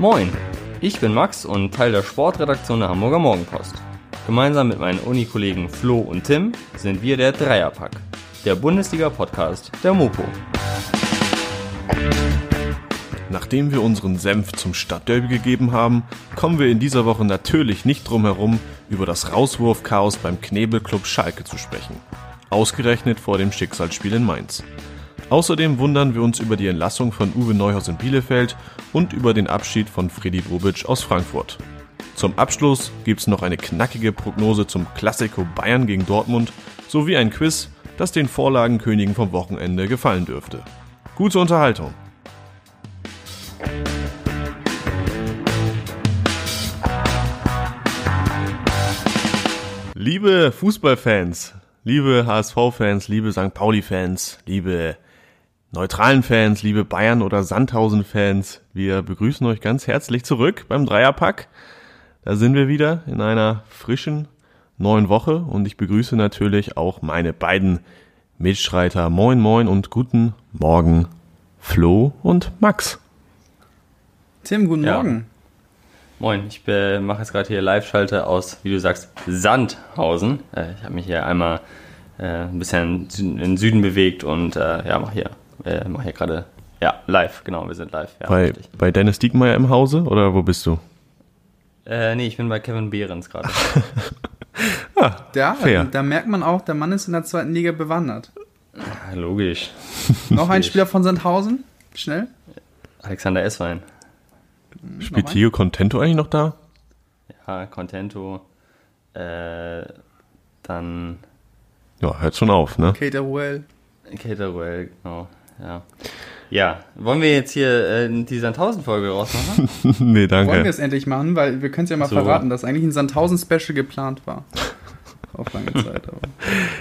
Moin, ich bin Max und Teil der Sportredaktion der Hamburger Morgenpost. Gemeinsam mit meinen Unikollegen Flo und Tim sind wir der Dreierpack, der Bundesliga-Podcast der Mopo. Nachdem wir unseren Senf zum Stadtderby gegeben haben, kommen wir in dieser Woche natürlich nicht drum herum, über das Rauswurfchaos beim Knebelclub Schalke zu sprechen. Ausgerechnet vor dem Schicksalsspiel in Mainz. Außerdem wundern wir uns über die Entlassung von Uwe Neuhaus in Bielefeld und über den Abschied von Freddy Bobic aus Frankfurt. Zum Abschluss gibt's noch eine knackige Prognose zum Klassiko Bayern gegen Dortmund sowie ein Quiz, das den Vorlagenkönigen vom Wochenende gefallen dürfte. Gute Unterhaltung! Liebe Fußballfans, liebe HSV-Fans, liebe St. Pauli-Fans, liebe neutralen Fans, liebe Bayern- oder Sandhausen-Fans, wir begrüßen euch ganz herzlich zurück beim Dreierpack. Da sind wir wieder in einer frischen neuen Woche und ich begrüße natürlich auch meine beiden Mitstreiter. Moin, moin und guten Morgen, Flo und Max. Tim, guten Ja. Morgen. Moin, ich mache jetzt gerade hier Live-Schalte aus, wie du sagst, Sandhausen. Äh, ich habe mich hier einmal äh, ein bisschen in den Süden bewegt und äh, ja, mache hier, äh, mach hier gerade, ja, live, genau, wir sind live. Ja, Bei, richtig. bei Dennis Diekmeyer im Hause oder wo bist du? Äh, nee, ich bin bei Kevin Behrens gerade. Ja, Fair. da merkt man auch, der Mann ist in der zweiten Liga bewandert. Ja, Logisch. Noch ein Spieler von Sandhausen? Schnell. Alexander Esswein. Spielt? Theo Contento eigentlich noch da? Ja, Contento. Äh, dann Ja, hört schon auf, ne? Kate Ruel. Caterwell, genau. Ja. Ja, wollen wir jetzt hier äh, die Sandhausen-Folge rausmachen? nee, Wollen wir danke. es endlich machen, weil wir können es ja mal So. verraten, dass eigentlich ein Sandhausen-Special geplant war. Auf lange Zeit. Aber.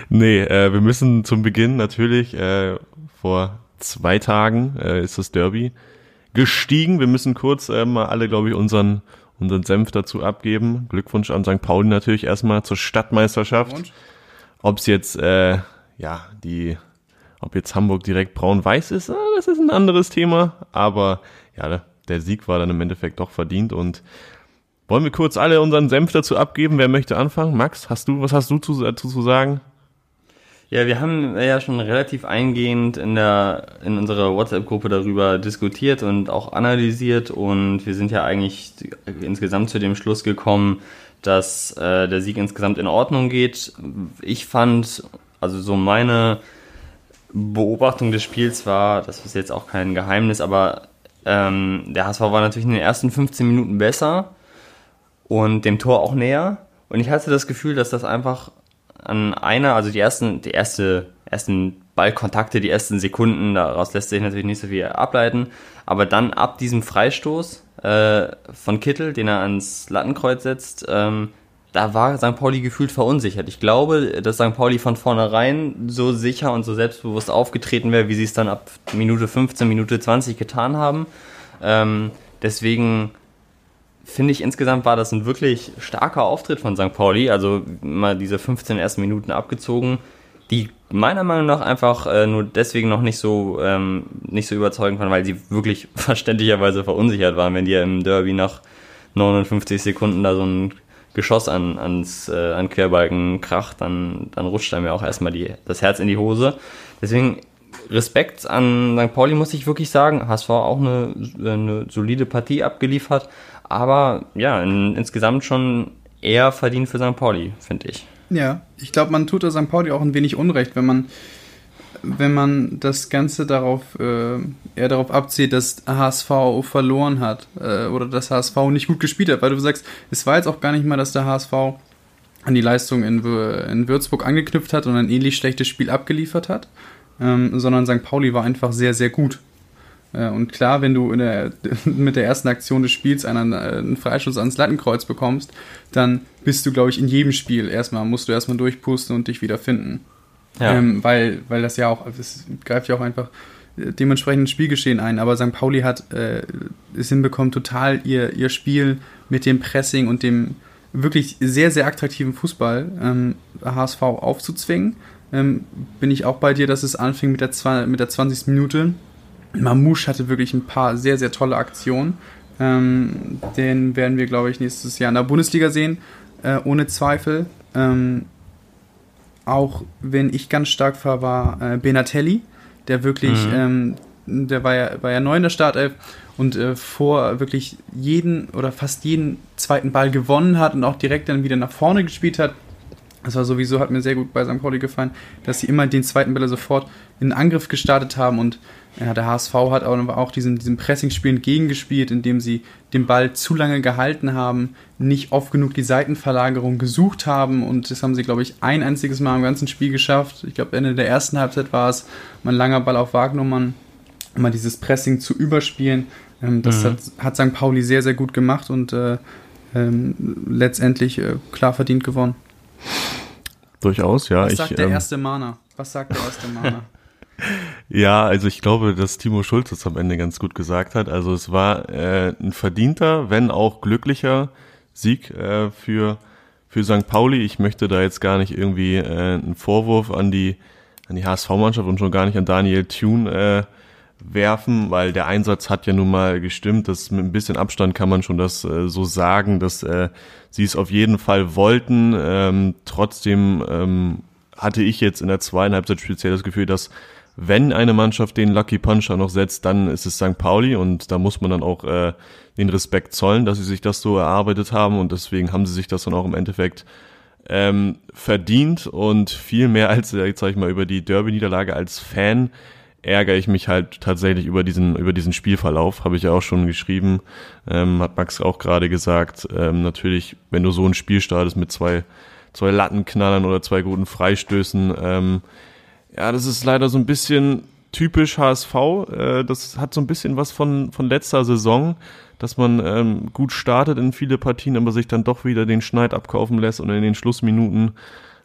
Nee, äh, wir müssen zum Beginn natürlich äh, vor zwei Tagen äh, ist das Derby gestiegen. Wir müssen kurz äh, mal alle, glaube ich, unseren unseren Senf dazu abgeben. Glückwunsch an St. Pauli natürlich erstmal zur Stadtmeisterschaft. Ob es jetzt äh, ja die ob jetzt Hamburg direkt braun-weiß ist, äh, das ist ein anderes Thema. Aber ja, der Sieg war dann im Endeffekt doch verdient und wollen wir kurz alle unseren Senf dazu abgeben? Wer möchte anfangen? Max, hast du, was hast du zu, dazu zu sagen? Ja, wir haben ja schon relativ eingehend in der in unserer WhatsApp-Gruppe darüber diskutiert und auch analysiert und wir sind ja eigentlich insgesamt zu dem Schluss gekommen, dass äh, der Sieg insgesamt in Ordnung geht. Ich fand, also so meine Beobachtung des Spiels war, das ist jetzt auch kein Geheimnis, aber ähm, der HSV war natürlich in den ersten 15 Minuten besser und dem Tor auch näher. Und ich hatte das Gefühl, dass das einfach an einer, also die ersten, die erste, ersten Ballkontakte, die ersten Sekunden, daraus lässt sich natürlich nicht so viel ableiten, aber dann ab diesem Freistoß äh, von Kittel, den er ans Lattenkreuz setzt, ähm, da war St. Pauli gefühlt verunsichert. Ich glaube, dass St. Pauli von vornherein so sicher und so selbstbewusst aufgetreten wäre, wie sie es dann ab Minute 15, Minute 20 getan haben. Ähm, deswegen finde ich insgesamt war das ein wirklich starker Auftritt von St. Pauli. Also mal diese 15 ersten Minuten abgezogen, die meiner Meinung nach einfach äh, nur deswegen noch nicht so ähm, nicht so überzeugend waren, weil sie wirklich verständlicherweise verunsichert waren, wenn die ja im Derby nach 59 Sekunden da so ein Geschoss an, ans, äh, an Querbalken kracht, dann, dann rutscht einem ja auch erstmal die, das Herz in die Hose. Deswegen Respekt an St. Pauli, muss ich wirklich sagen. HSV auch eine, eine solide Partie abgeliefert, aber ja, in, insgesamt schon eher verdient für St. Pauli, finde ich. Ja, ich glaube, man tut der St. Pauli auch ein wenig Unrecht, wenn man, wenn man das Ganze darauf, äh, eher darauf abzieht, dass HSV verloren hat äh, oder dass HSV nicht gut gespielt hat, weil du sagst, es war jetzt auch gar nicht mal, dass der HSV an die Leistung in, in Würzburg angeknüpft hat und ein ähnlich schlechtes Spiel abgeliefert hat, ähm, sondern St. Pauli war einfach sehr, sehr gut. Äh, Und klar, wenn du der, mit der ersten Aktion des Spiels einen, äh, einen Freischuss ans Lattenkreuz bekommst, dann bist du, glaube ich, in jedem Spiel erstmal, musst du erstmal durchpusten und dich wieder finden. Ja. Ähm, weil, weil das ja auch, das greift ja auch einfach äh, dementsprechend ins Spielgeschehen ein. Aber St. Pauli hat äh, es hinbekommen, total ihr, ihr Spiel mit dem Pressing und dem wirklich sehr, sehr attraktiven Fußball ähm, HSV aufzuzwingen. Ähm, bin ich auch bei dir, dass es anfing mit der, mit der 20. Minute. Mamouche hatte wirklich ein paar sehr, sehr tolle Aktionen. Ähm, den werden wir, glaube ich, nächstes Jahr in der Bundesliga sehen, äh, ohne Zweifel. Ähm, auch wenn ich ganz stark war, war äh, Benatelli, der wirklich, mhm. ähm, der war ja, war ja neu in der Startelf und äh, vor wirklich jeden oder fast jeden zweiten Ball gewonnen hat und auch direkt dann wieder nach vorne gespielt hat. Das war sowieso, hat mir sehr gut bei St. Pauli gefallen, dass sie immer den zweiten Bälle sofort in den Angriff gestartet haben und ja, der HSV hat aber auch diesem, diesem Pressing-Spiel entgegengespielt, indem sie den Ball zu lange gehalten haben, nicht oft genug die Seitenverlagerung gesucht haben und das haben sie, glaube ich, ein einziges Mal im ganzen Spiel geschafft. Ich glaube, Ende der ersten Halbzeit war es mal ein langer Ball auf Wagnummern, mal dieses Pressing zu überspielen. Ähm, das mhm. hat, hat St. Pauli sehr, sehr gut gemacht und äh, ähm, letztendlich äh, klar verdient gewonnen. Durchaus, ja. Was sagt ich, der ähm, erste Mana? Was sagt der erste Mana? Ja, also ich glaube, dass Timo Schulz es am Ende ganz gut gesagt hat. Also es war äh, ein verdienter, wenn auch glücklicher Sieg äh, für, für St. Pauli. Ich möchte da jetzt gar nicht irgendwie äh, einen Vorwurf an die, an die HSV-Mannschaft und schon gar nicht an Daniel Thune äh, werfen, weil der Einsatz hat ja nun mal gestimmt. Das mit ein bisschen Abstand kann man schon das äh, so sagen, dass äh, sie es auf jeden Fall wollten. Ähm, trotzdem ähm, hatte ich jetzt in der zweiten Halbzeit speziell das Gefühl, dass wenn eine Mannschaft den Lucky Puncher noch setzt, dann ist es St. Pauli und da muss man dann auch äh, den Respekt zollen, dass sie sich das so erarbeitet haben und deswegen haben sie sich das dann auch im Endeffekt ähm, verdient und viel mehr als, äh, jetzt sag ich mal, über die Derby-Niederlage als Fan ärgere ich mich halt tatsächlich über diesen, über diesen Spielverlauf, habe ich ja auch schon geschrieben, ähm, hat Max auch gerade gesagt. Ähm, natürlich, wenn du so ein Spiel startest mit zwei, zwei Lattenknallern oder zwei guten Freistößen, ähm, ja, das ist leider so ein bisschen typisch HSV. Äh, das hat so ein bisschen was von, von letzter Saison, dass man ähm, gut startet in viele Partien, aber sich dann doch wieder den Schneid abkaufen lässt und in den Schlussminuten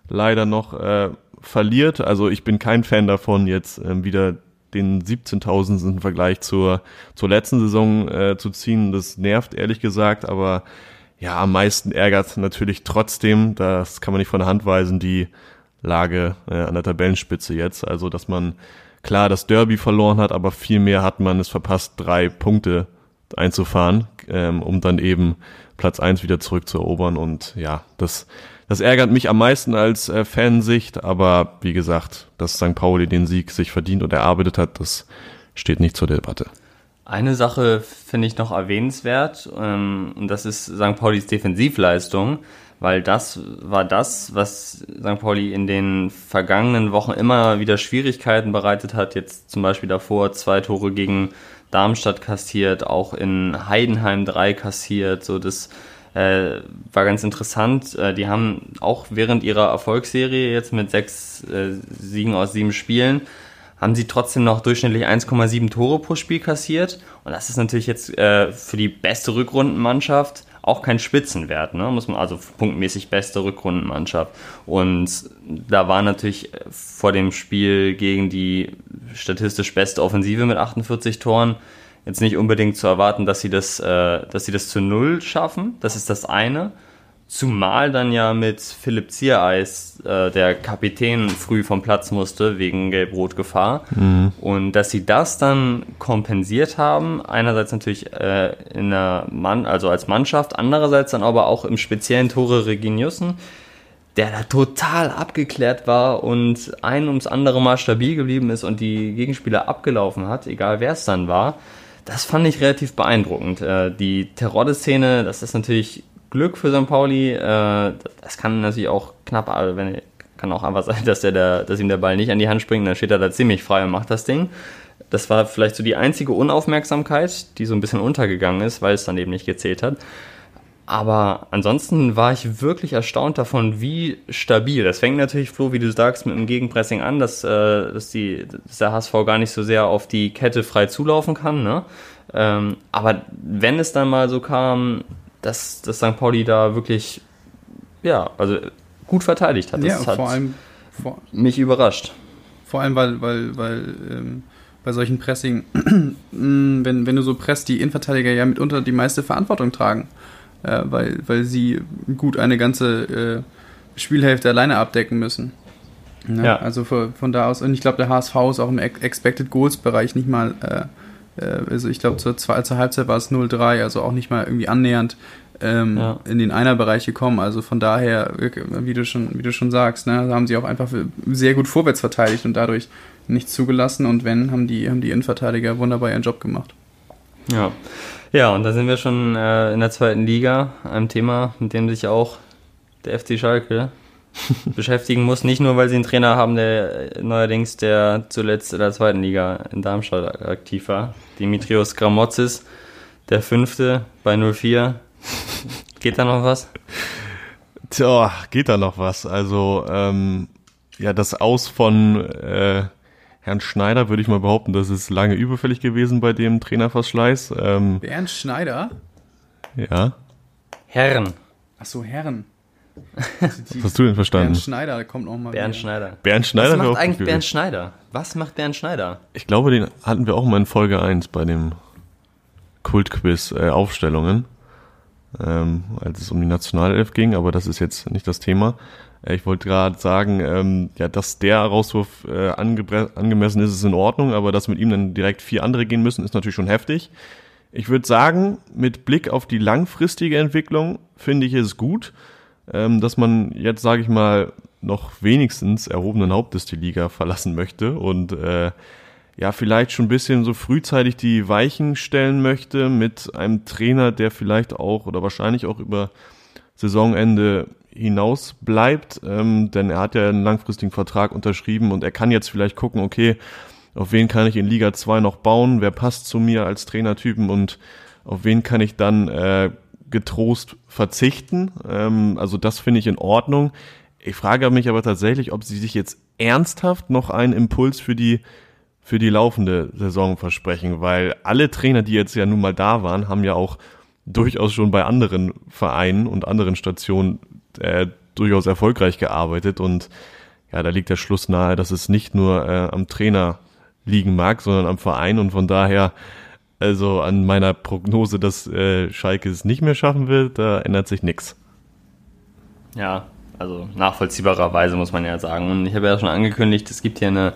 leider noch äh, verliert. Also ich bin kein Fan davon, jetzt ähm, wieder den 17.000 im Vergleich zur, zur letzten Saison äh, zu ziehen. Das nervt ehrlich gesagt, aber ja, am meisten ärgert natürlich trotzdem, das kann man nicht von der Hand weisen, die Lage äh, an der Tabellenspitze jetzt. Also, dass man klar das Derby verloren hat, aber viel mehr hat man es verpasst, drei Punkte einzufahren, ähm, um dann eben Platz eins wieder zurückzuerobern. Und ja, das das ärgert mich am meisten als äh, Fansicht, aber wie gesagt, dass St. Pauli den Sieg sich verdient und erarbeitet hat, das steht nicht zur Debatte. Eine Sache finde ich noch erwähnenswert, ähm, und das ist St. Paulis Defensivleistung, weil das war das, was St. Pauli in den vergangenen Wochen immer wieder Schwierigkeiten bereitet hat. Jetzt zum Beispiel davor zwei Tore gegen Darmstadt kassiert, auch in Heidenheim drei kassiert, so das äh, war ganz interessant. Äh, die haben auch während ihrer Erfolgsserie jetzt mit sechs äh, Siegen aus sieben Spielen, haben sie trotzdem noch durchschnittlich 1,7 Tore pro Spiel kassiert. Und das ist natürlich jetzt äh, für die beste Rückrundenmannschaft auch kein Spitzenwert, ne? Muss man also punktmäßig beste Rückrundenmannschaft. Und da war natürlich vor dem Spiel gegen die statistisch beste Offensive mit 48 Toren jetzt nicht unbedingt zu erwarten, dass sie das, äh, dass sie das zu null schaffen. Das ist das eine. Zumal dann ja mit Philipp Ziereis äh, der Kapitän früh vom Platz musste wegen Gelb-Rot-Gefahr. Mhm. Und dass sie das dann kompensiert haben, einerseits natürlich äh, in der Mann, also als Mannschaft, andererseits dann aber auch im speziellen Tore Reginiussen, der da total abgeklärt war und ein ums andere Mal stabil geblieben ist und die Gegenspieler abgelaufen hat, egal wer es dann war. Das fand ich relativ beeindruckend. Äh, die Terodde-Szene, das ist natürlich Glück für St. Pauli. Äh, das kann natürlich auch knapp, also wenn, kann auch einfach sein, dass, der, dass ihm der Ball nicht an die Hand springt, dann steht er da ziemlich frei und macht das Ding. Das war vielleicht so die einzige Unaufmerksamkeit, die so ein bisschen untergegangen ist, weil es dann eben nicht gezählt hat. Aber ansonsten war ich wirklich erstaunt davon, wie stabil. Das fängt natürlich, Flo, wie du sagst, mit dem Gegenpressing an, dass, äh, dass, die, dass der HSV gar nicht so sehr auf die Kette frei zulaufen kann. Ne? Ähm, aber wenn es dann mal so kam, dass, dass St. Pauli da wirklich, ja, also gut verteidigt hat. Das ja, hat vor allem, vor, mich überrascht. Vor allem, weil, weil, weil ähm, bei solchen Pressing, wenn, wenn du so presst, die Innenverteidiger ja mitunter die meiste Verantwortung tragen äh, weil, weil sie gut eine ganze äh, Spielhälfte alleine abdecken müssen. Ja, ja. Also von, von, da aus, und ich glaube, der HSV ist auch im Expected Goals Bereich nicht mal, Äh, also ich glaube, zur, zur Halbzeit war es 0-3, also auch nicht mal irgendwie annähernd ähm, ja. in den Einerbereich gekommen. Also von daher, wie du schon, wie du schon sagst, ne, haben sie auch einfach sehr gut vorwärts verteidigt und dadurch nichts zugelassen. Und wenn, haben die, haben die Innenverteidiger wunderbar ihren Job gemacht. Ja. Ja, und da sind wir schon äh, in der zweiten Liga, einem Thema, mit dem sich auch der FC Schalke beschäftigen muss. Nicht nur, weil sie einen Trainer haben, der neuerdings der zuletzt in der zweiten Liga in Darmstadt aktiv war. Dimitrios Gramotzis, der fünfte bei 04. Geht da noch was? Tja, geht da noch was. Also, ähm, ja, das Aus von äh, Herrn Schneider würde ich mal behaupten, das ist lange überfällig gewesen bei dem Trainerverschleiß. Ähm, Bernd Schneider? Ja. Herren. Ach so, Herren. Was hast du denn verstanden? Bernd Schneider, der kommt noch mal Bernd wieder. Schneider. Bernd Schneider Was macht eigentlich Bernd Schneider? Was macht Bernd Schneider? Ich glaube, den hatten wir auch mal in Folge 1 bei dem Kultquiz äh, Aufstellungen, ähm, als es um die Nationalelf ging, aber das ist jetzt nicht das Thema. Äh, ich wollte gerade sagen, ähm, ja, dass der Rauswurf äh, angemessen ist, ist in Ordnung, aber dass mit ihm dann direkt vier andere gehen müssen, ist natürlich schon heftig. Ich würde sagen, mit Blick auf die langfristige Entwicklung finde ich es gut ähm, dass man jetzt, sage ich mal, noch wenigstens erhobenen Hauptes die Liga verlassen möchte und äh, ja, vielleicht schon ein bisschen so frühzeitig die Weichen stellen möchte mit einem Trainer, der vielleicht auch oder wahrscheinlich auch über Saisonende hinaus bleibt, ähm, denn er hat ja einen langfristigen Vertrag unterschrieben und er kann jetzt vielleicht gucken, okay, auf wen kann ich in Liga 2 noch bauen, wer passt zu mir als Trainertypen? Und auf wen kann ich dann äh, getrost verzichten. Ähm, also das finde ich in Ordnung. Ich frage mich aber tatsächlich, ob sie sich jetzt ernsthaft noch einen Impuls für die für die laufende Saison versprechen, weil alle Trainer, die jetzt ja nun mal da waren, haben ja auch durchaus schon bei anderen Vereinen und anderen Stationen äh, durchaus erfolgreich gearbeitet und ja, da liegt der Schluss nahe, dass es nicht nur äh, am Trainer liegen mag, sondern am Verein und von daher also an meiner Prognose, dass äh, Schalke es nicht mehr schaffen wird, da ändert sich nichts. Ja, also nachvollziehbarerweise muss man ja sagen. Und ich habe ja schon angekündigt, es gibt hier eine,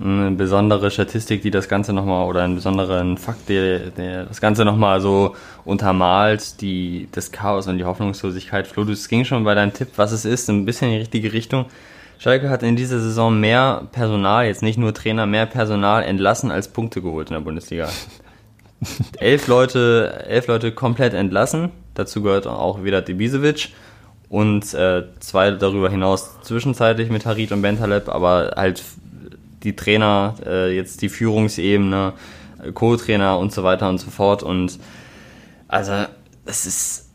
eine besondere Statistik, die das Ganze nochmal, oder einen besonderen Fakt, der, der das Ganze nochmal so untermalt, die, das Chaos und die Hoffnungslosigkeit. Flo, es ging schon bei deinem Tipp, was es ist, ein bisschen in die richtige Richtung. Schalke hat in dieser Saison mehr Personal, jetzt nicht nur Trainer, mehr Personal entlassen als Punkte geholt in der Bundesliga elf Leute, elf Leute komplett entlassen. Dazu gehört auch wieder Debisevic und äh, zwei darüber hinaus zwischenzeitlich mit Harit und Bentaleb, aber halt die Trainer, äh, jetzt die Führungsebene, Co-Trainer und so weiter und so fort. Und also es ist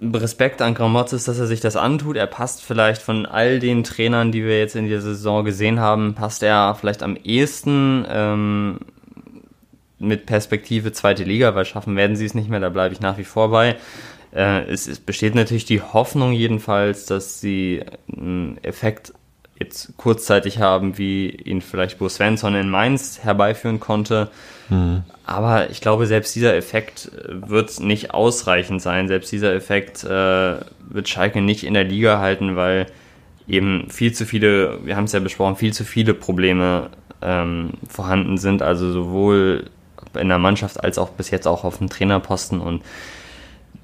Respekt an Gramozis, dass er sich das antut. Er passt vielleicht von all den Trainern, die wir jetzt in dieser Saison gesehen haben, passt er vielleicht am ehesten ähm, mit Perspektive zweite Liga, weil schaffen werden sie es nicht mehr, da bleibe ich nach wie vor bei. Äh, es, es, besteht natürlich die Hoffnung jedenfalls, dass sie einen Effekt jetzt kurzzeitig haben, wie ihn vielleicht Bo Svensson in Mainz herbeiführen konnte. Mhm. Aber ich glaube, selbst dieser Effekt wird nicht ausreichend sein. Selbst dieser Effekt äh, wird Schalke nicht in der Liga halten, weil eben viel zu viele, wir haben es ja besprochen, viel zu viele Probleme ähm, vorhanden sind. Also sowohl in der Mannschaft als auch bis jetzt auch auf dem Trainerposten und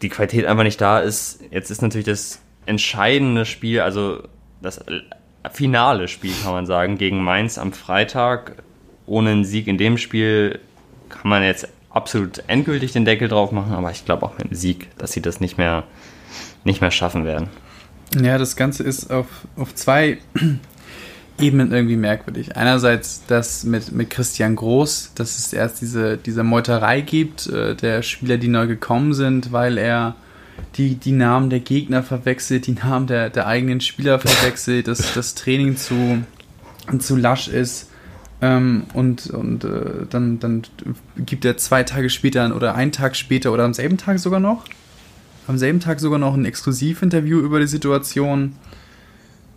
die Qualität einfach nicht da ist. Jetzt ist natürlich das entscheidende Spiel, also das finale Spiel kann man sagen, gegen Mainz am Freitag. Ohne einen Sieg in dem Spiel kann man jetzt absolut endgültig den Deckel drauf machen, aber ich glaube auch mit dem Sieg, dass sie das nicht mehr, nicht mehr schaffen werden. Ja, das Ganze ist auf, auf zwei Ebenen irgendwie merkwürdig. Einerseits das mit, mit Christian Groß, dass es erst diese, diese Meuterei gibt, äh, der Spieler, die neu gekommen sind, weil er die, die Namen der Gegner verwechselt, die Namen der, der eigenen Spieler verwechselt, dass das Training zu, zu lasch ist. Ähm, und und äh, dann, dann gibt er zwei Tage später oder einen Tag später oder am selben Tag sogar noch, am selben Tag sogar noch ein Exklusivinterview über die Situation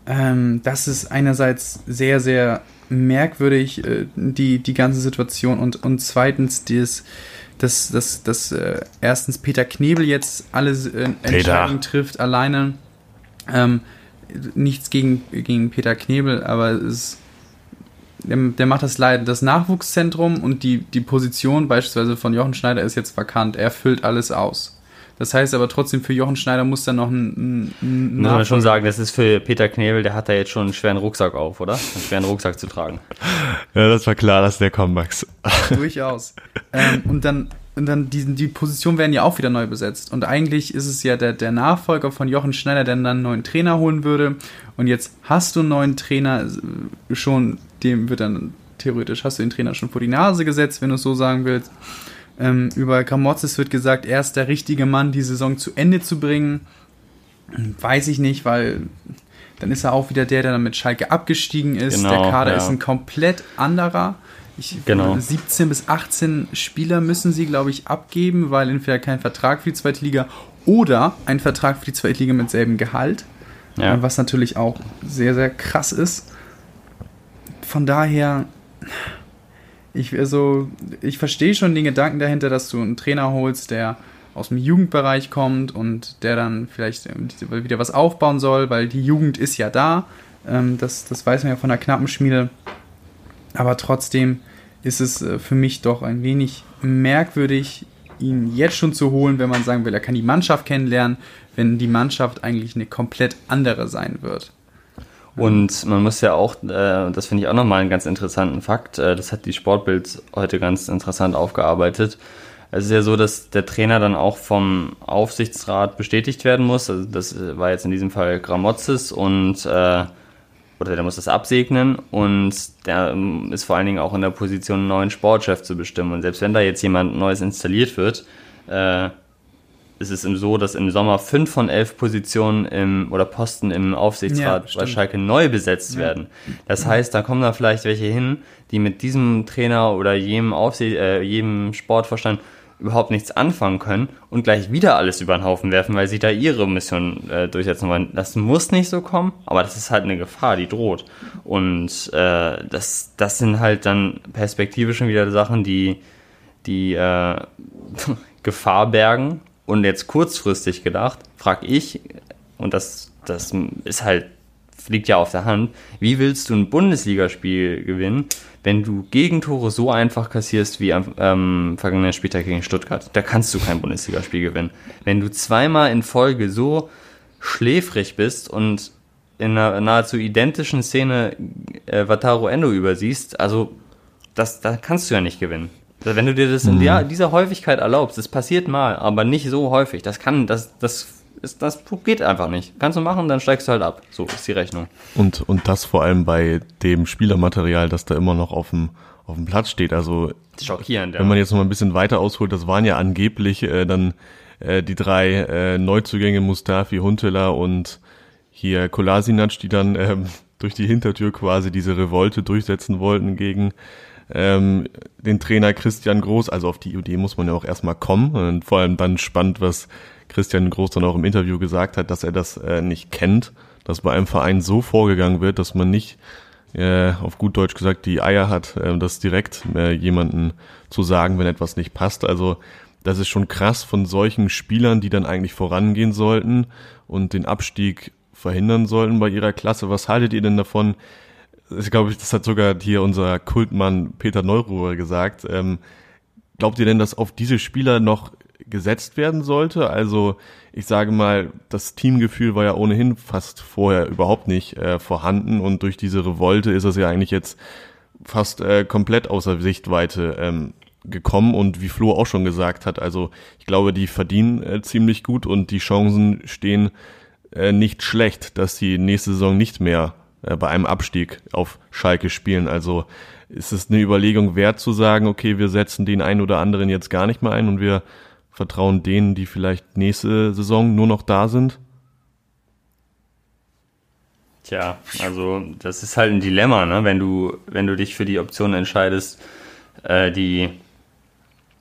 ähm, das ist einerseits sehr, sehr merkwürdig, äh, die, die ganze Situation und, und zweitens dieses, dass, dass, dass äh, erstens Peter Knebel jetzt alle äh, Entscheidungen trifft alleine. Ähm, nichts gegen, gegen Peter Knebel, aber es der, der macht das leider das Nachwuchszentrum und die, die Position beispielsweise von Jochen Schneider ist jetzt vakant. Er füllt alles aus. Das heißt aber trotzdem, für Jochen Schneider muss dann noch ein, ein Muss man schon sagen, das ist für Peter Knebel, der hat da jetzt schon einen schweren Rucksack auf, oder? Einen schweren Rucksack zu tragen. Ja, das war klar, dass der kommt, Max. Durchaus. ähm, und dann, und dann die, die Positionen werden ja auch wieder neu besetzt. Und eigentlich ist es ja der, der Nachfolger von Jochen Schneider, der dann einen neuen Trainer holen würde. Und jetzt hast du einen neuen Trainer äh, schon, dem wird dann theoretisch, hast du den Trainer schon vor die Nase gesetzt, wenn du es so sagen willst. Ähm, über Gramozis wird gesagt, er ist der richtige Mann, die Saison zu Ende zu bringen. Weiß ich nicht, weil dann ist er auch wieder der, der dann mit Schalke abgestiegen ist. Genau, der Kader ja. ist ein komplett anderer. Ich, genau. 17 bis 18 Spieler müssen sie, glaube ich, abgeben, weil entweder kein Vertrag für die zweite Liga oder ein Vertrag für die zweite Liga mit selben Gehalt. Ja. Was natürlich auch sehr, sehr krass ist. Von daher, ich, also, ich verstehe schon den Gedanken dahinter, dass du einen Trainer holst, der aus dem Jugendbereich kommt und der dann vielleicht wieder was aufbauen soll, weil die Jugend ist ja da. Ähm, das, das weiß man ja von der knappen Schmiede. Aber trotzdem ist es äh, für mich doch ein wenig merkwürdig, ihn jetzt schon zu holen, wenn man sagen will, er kann die Mannschaft kennenlernen, wenn die Mannschaft eigentlich eine komplett andere sein wird. Und man muss ja auch, äh, das finde ich auch nochmal einen ganz interessanten Fakt, äh, das hat die Sportbild heute ganz interessant aufgearbeitet. Es ist ja so, dass der Trainer dann auch vom Aufsichtsrat bestätigt werden muss. Also das war jetzt in diesem Fall Gramozis und äh, oder der muss das absegnen und der ähm, ist vor allen Dingen auch in der Position, einen neuen Sportchef zu bestimmen. Und selbst wenn da jetzt jemand Neues installiert wird, äh, ist es so, dass im Sommer fünf von elf Positionen im, oder Posten im Aufsichtsrat ja, bei Schalke neu besetzt ja. werden. Das heißt, da kommen da vielleicht welche hin, die mit diesem Trainer oder jedem, Aufsicht, äh, jedem Sportverstand überhaupt nichts anfangen können und gleich wieder alles über den Haufen werfen, weil sie da ihre Mission äh, durchsetzen wollen. Das muss nicht so kommen, aber das ist halt eine Gefahr, die droht. Und äh, das, das sind halt dann perspektivisch schon wieder Sachen, die die äh, Gefahr bergen und jetzt kurzfristig gedacht, frage ich, und das, das ist halt, liegt ja auf der Hand, wie willst du ein Bundesligaspiel gewinnen, wenn du Gegentore so einfach kassierst wie am ähm, vergangenen Spieltag gegen Stuttgart? Da kannst du kein Bundesligaspiel gewinnen. Wenn du zweimal in Folge so schläfrig bist und in einer nahezu identischen Szene äh, Wataru Endo übersiehst, also das, da kannst du ja nicht gewinnen. Wenn du dir das in der, mhm. dieser Häufigkeit erlaubst, das passiert mal, aber nicht so häufig. Das kann, das, das ist, das geht einfach nicht. Kannst du machen, dann steigst du halt ab. So ist die Rechnung. Und, und das vor allem bei dem Spielermaterial, das da immer noch auf dem, auf dem Platz steht. Also, schockierend, ja. Wenn man jetzt noch mal ein bisschen weiter ausholt, das waren ja angeblich äh, dann äh, die drei äh, Neuzugänge Mustafi, Huntela und hier Kolasinac, die dann ähm, durch die Hintertür quasi diese Revolte durchsetzen wollten gegen ähm, den Trainer Christian Groß, also auf die Idee muss man ja auch erstmal kommen. Und vor allem dann spannend, was Christian Groß dann auch im Interview gesagt hat, dass er das äh, nicht kennt, dass bei einem Verein so vorgegangen wird, dass man nicht äh, auf gut Deutsch gesagt die Eier hat, äh, das direkt äh, jemanden zu sagen, wenn etwas nicht passt. Also das ist schon krass von solchen Spielern, die dann eigentlich vorangehen sollten und den Abstieg verhindern sollten bei ihrer Klasse. Was haltet ihr denn davon? Ich glaube, das hat sogar hier unser Kultmann Peter Neururer gesagt. Ähm, glaubt ihr denn, dass auf diese Spieler noch gesetzt werden sollte? Also ich sage mal, das Teamgefühl war ja ohnehin fast vorher überhaupt nicht äh, vorhanden und durch diese Revolte ist es ja eigentlich jetzt fast äh, komplett außer Sichtweite ähm, gekommen und wie Flo auch schon gesagt hat, also ich glaube, die verdienen äh, ziemlich gut und die Chancen stehen äh, nicht schlecht, dass sie nächste Saison nicht mehr bei einem Abstieg auf Schalke spielen. Also ist es eine Überlegung wert zu sagen, okay, wir setzen den einen oder anderen jetzt gar nicht mehr ein und wir vertrauen denen, die vielleicht nächste Saison nur noch da sind? Tja, also das ist halt ein Dilemma, ne? wenn du, wenn du dich für die Option entscheidest, äh, die,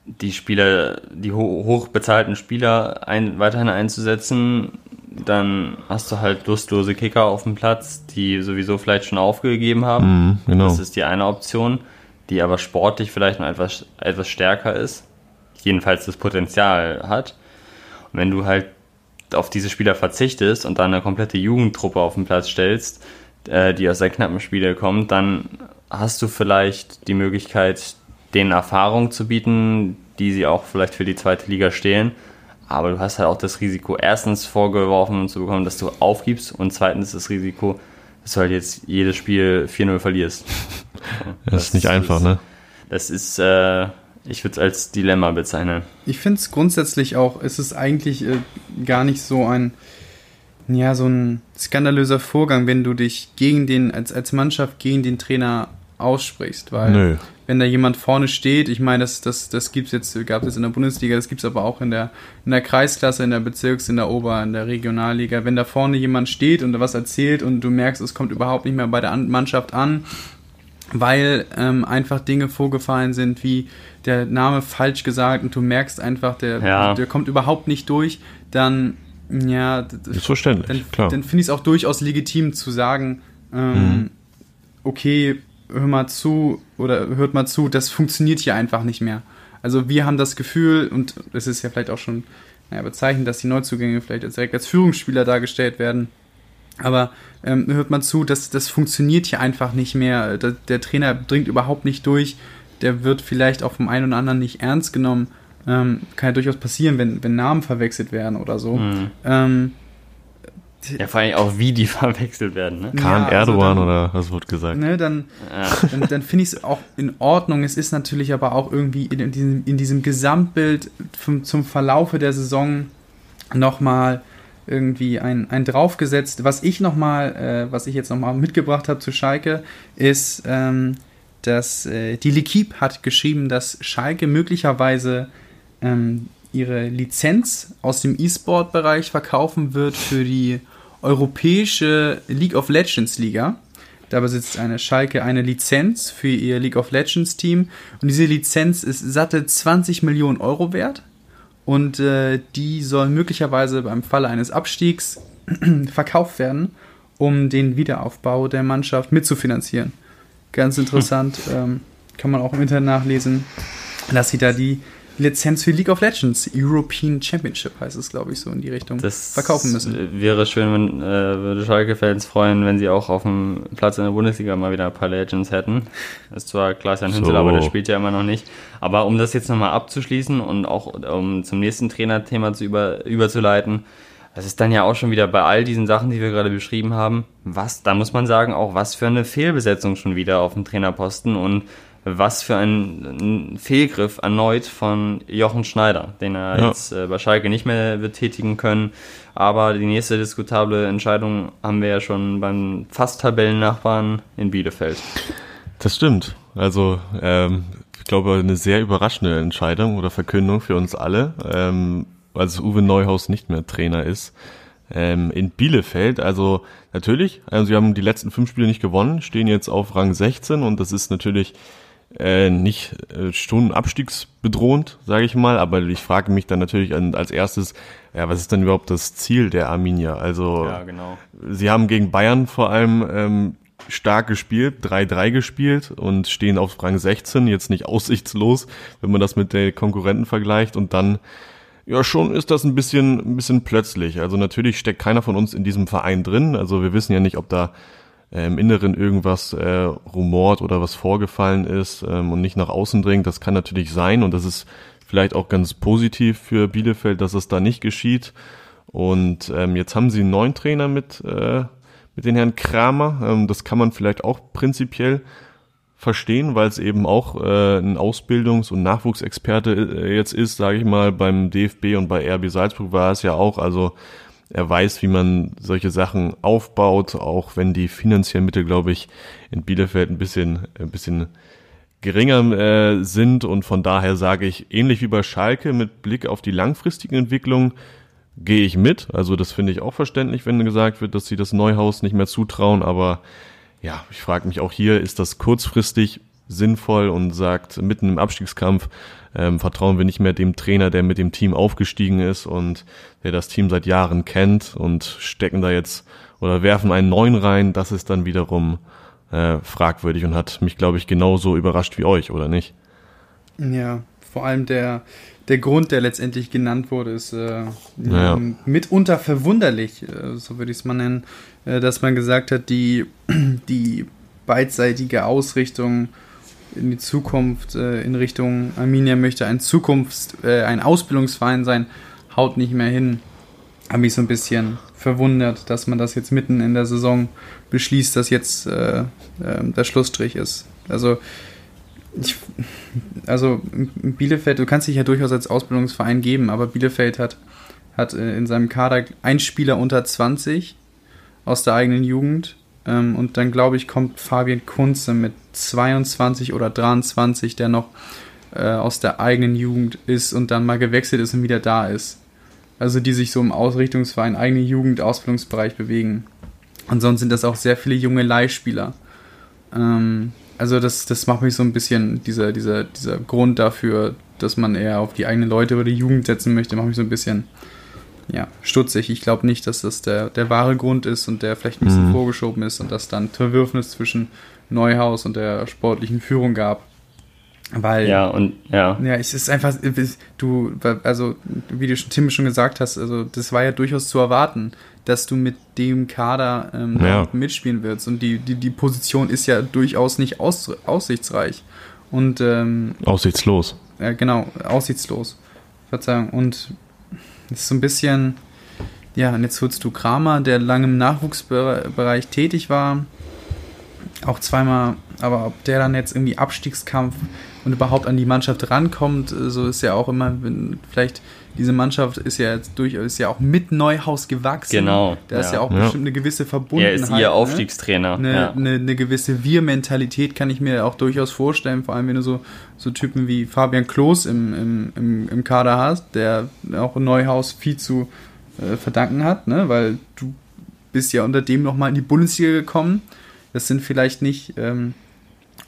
die Spieler, die ho hochbezahlten Spieler ein, weiterhin einzusetzen, dann hast du halt lustlose Kicker auf dem Platz, die sowieso vielleicht schon aufgegeben haben. Mhm, genau. Das ist die eine Option, die aber sportlich vielleicht noch etwas, etwas stärker ist, jedenfalls das Potenzial hat. Und wenn du halt auf diese Spieler verzichtest und dann eine komplette Jugendtruppe auf den Platz stellst, äh, die aus der knappen Spiele kommt, dann hast du vielleicht die Möglichkeit, denen Erfahrung zu bieten, die sie auch vielleicht für die zweite Liga stehlen. Aber du hast halt auch das Risiko, erstens vorgeworfen zu bekommen, dass du aufgibst und zweitens das Risiko, dass du halt jetzt jedes Spiel 4-0 verlierst. das, das, ist nicht einfach, ne? Das ist, äh, ich würde es als Dilemma bezeichnen. Ich finde es grundsätzlich auch, es ist eigentlich äh, gar nicht so ein, ja, so ein skandalöser Vorgang, wenn du dich gegen den, als, als Mannschaft gegen den Trainer aussprichst, weil Nö. Wenn da jemand vorne steht, ich meine, das, das, das gibt's jetzt, gab es jetzt in der Bundesliga, das gibt es aber auch in der, in der Kreisklasse, in der Bezirks-, in der Ober-, in der Regionalliga, wenn da vorne jemand steht und da was erzählt und du merkst, es kommt überhaupt nicht mehr bei der Mannschaft an, weil ähm, einfach Dinge vorgefallen sind, wie der Name falsch gesagt und du merkst einfach, der, ja. der kommt überhaupt nicht durch, dann ja, ist verständlich, dann, klar. Dann finde ich es auch durchaus legitim zu sagen, ähm, mhm. okay, hör mal zu oder hört mal zu, das funktioniert hier einfach nicht mehr. Also wir haben das Gefühl, und es ist ja vielleicht auch schon naja, bezeichnend, dass die Neuzugänge vielleicht als direkt als Führungsspieler dargestellt werden. Aber ähm, hört mal zu, das, das funktioniert hier einfach nicht mehr. Der, der, Trainer dringt überhaupt nicht durch. Der wird vielleicht auch vom einen oder anderen nicht ernst genommen. Ähm, kann ja durchaus passieren, wenn, wenn Namen verwechselt werden oder so. Mhm. Ähm, ja, vor allem auch, wie die verwechselt werden. Ne? Khan ja, also Erdogan dann, oder was wird gesagt? Ne, dann ja. dann, dann finde ich es auch in Ordnung. Es ist natürlich aber auch irgendwie in, in diesem, in diesem Gesamtbild vom, zum Verlaufe der Saison nochmal irgendwie ein, ein draufgesetzt. Was ich nochmal, äh, was ich jetzt nochmal mitgebracht habe zu Schalke, ist, ähm, dass äh, die L'Equipe hat geschrieben, dass Schalke möglicherweise ähm, ihre Lizenz aus dem E-Sport-Bereich verkaufen wird für die europäische League of Legends Liga. Da besitzt eine Schalke eine Lizenz für ihr League of Legends Team und diese Lizenz ist satte 20 Millionen Euro wert und äh, die soll möglicherweise beim Falle eines Abstiegs verkauft werden, um den Wiederaufbau der Mannschaft mitzufinanzieren. Ganz interessant, ähm, kann man auch im Internet nachlesen, dass sie da die Lizenz für League of Legends, European Championship heißt es, glaube ich, so in die Richtung, das verkaufen müssen. Wäre schön, wenn äh, würde Schalke-Fans freuen, wenn sie auch auf dem Platz in der Bundesliga mal wieder ein paar Legends hätten. Das ist zwar Klaas-Jan Hünzel, so. aber der spielt ja immer noch nicht. Aber um das jetzt nochmal abzuschließen und auch um zum nächsten Trainerthema zu über, überzuleiten, das ist dann ja auch schon wieder bei all diesen Sachen, die wir gerade beschrieben haben, was, da muss man sagen, auch was für eine Fehlbesetzung schon wieder auf dem Trainerposten und was für ein, Fehlgriff erneut von Jochen Schneider, den er ja. jetzt äh, bei Schalke nicht mehr wird tätigen können. Aber die nächste diskutable Entscheidung haben wir ja schon beim fast Tabellennachbarn in Bielefeld. Das stimmt. Also ähm, ich glaube, eine sehr überraschende Entscheidung oder Verkündung für uns alle, ähm, als Uwe Neuhaus nicht mehr Trainer ist. Ähm, in Bielefeld, also natürlich, also sie haben die letzten fünf Spiele nicht gewonnen, stehen jetzt auf Rang 16 und das ist natürlich äh, nicht äh, schon abstiegsbedrohend, sage ich mal, aber ich frage mich dann natürlich an, als erstes, ja, was ist denn überhaupt das Ziel der Arminia? Also, ja, genau. sie haben gegen Bayern vor allem ähm, stark gespielt, 3-3 gespielt und stehen auf Rang 16, jetzt nicht aussichtslos, wenn man das mit den Konkurrenten vergleicht und dann ja, schon ist das ein bisschen, ein bisschen plötzlich. Also natürlich steckt keiner von uns in diesem Verein drin. Also wir wissen ja nicht, ob da äh, im Inneren irgendwas äh, rumort oder was vorgefallen ist ähm, und nicht nach außen dringt. Das kann natürlich sein und das ist vielleicht auch ganz positiv für Bielefeld, dass es da nicht geschieht. Und ähm, jetzt haben sie einen neuen Trainer mit, äh, mit den Herrn Kramer. Ähm, das kann man vielleicht auch prinzipiell verstehen, weil es eben auch äh, ein Ausbildungs- und Nachwuchsexperte äh, jetzt ist, sage ich mal, beim DFB und bei RB Salzburg war es ja auch. Also er weiß, wie man solche Sachen aufbaut, auch wenn die finanziellen Mittel, glaube ich, in Bielefeld ein bisschen, ein bisschen geringer äh, sind und von daher sage ich, ähnlich wie bei Schalke mit Blick auf die langfristigen Entwicklungen, gehe ich mit. Also das finde ich auch verständlich, wenn gesagt wird, dass sie das Neuhaus nicht mehr zutrauen, aber ja, ich frage mich auch hier, ist das kurzfristig sinnvoll und sagt, mitten im Abstiegskampf ähm, vertrauen wir nicht mehr dem Trainer, der mit dem Team aufgestiegen ist und der das Team seit Jahren kennt und stecken da jetzt oder werfen einen neuen rein. Das ist dann wiederum äh, fragwürdig und hat mich, glaube ich, genauso überrascht wie euch, oder nicht? Ja, vor allem der, der Grund, der letztendlich genannt wurde, ist äh, ja. mitunter verwunderlich, äh, so würde ich es mal nennen, äh, dass man gesagt hat, die, die beidseitige Ausrichtung in die Zukunft, äh, in Richtung Arminia möchte ein Zukunfts-, äh, ein Ausbildungsverein sein, haut nicht mehr hin. Habe mich so ein bisschen verwundert, dass man das jetzt mitten in der Saison beschließt, dass jetzt äh, äh, der Schlussstrich ist. Also, ich, also Bielefeld, du kannst dich ja durchaus als Ausbildungsverein geben, aber Bielefeld hat, hat äh, in seinem Kader ein Spieler unter 20 aus der eigenen Jugend ähm, und dann glaube ich, kommt Fabian Kunze mit 22 oder 23, der noch äh, aus der eigenen Jugend ist und dann mal gewechselt ist und wieder da ist. Also die sich so im Ausrichtungsverein, eigene Jugend, Ausbildungsbereich bewegen. Ansonsten sind das auch sehr viele junge Leihspieler. Ähm, also das, das macht mich so ein bisschen, dieser, dieser, dieser Grund dafür, dass man eher auf die eigenen Leute oder die Jugend setzen möchte, macht mich so ein bisschen ja, stutzig. Ich glaube nicht, dass das der, der wahre Grund ist und der vielleicht ein bisschen mhm. vorgeschoben ist und dass dann Verwürfnis zwischen Neuhaus und der sportlichen Führung gab. Weil, ja, und, ja. Ja, es ist einfach, du, also, wie du schon, Tim schon gesagt hast, also, das war ja durchaus zu erwarten, dass du mit dem Kader ähm, ja. mitspielen wirst. Und die, die, die Position ist ja durchaus nicht aus, aussichtsreich. Und, ähm, Aussichtslos. Ja, genau, aussichtslos. Verzeihung. Und das ist so ein bisschen, ja, und jetzt holst du Kramer, der lange im Nachwuchsbereich tätig war, auch zweimal, aber ob der dann jetzt irgendwie Abstiegskampf und überhaupt an die Mannschaft rankommt, so ist ja auch immer, wenn vielleicht diese Mannschaft ist ja jetzt durch, ist ja auch mit Neuhaus gewachsen. Genau. Da ist ja, ja auch ja. bestimmt eine gewisse Verbundenheit. Er ist ihr ne? Aufstiegstrainer. Ne? Eine, ja. eine, eine, gewisse Wir-Mentalität kann ich mir auch durchaus vorstellen, vor allem wenn du so, so Typen wie Fabian Klos im, im, im, im Kader hast, der auch Neuhaus viel zu äh, verdanken hat, ne? weil du bist ja unter dem nochmal in die Bundesliga gekommen. Das sind vielleicht nicht ähm,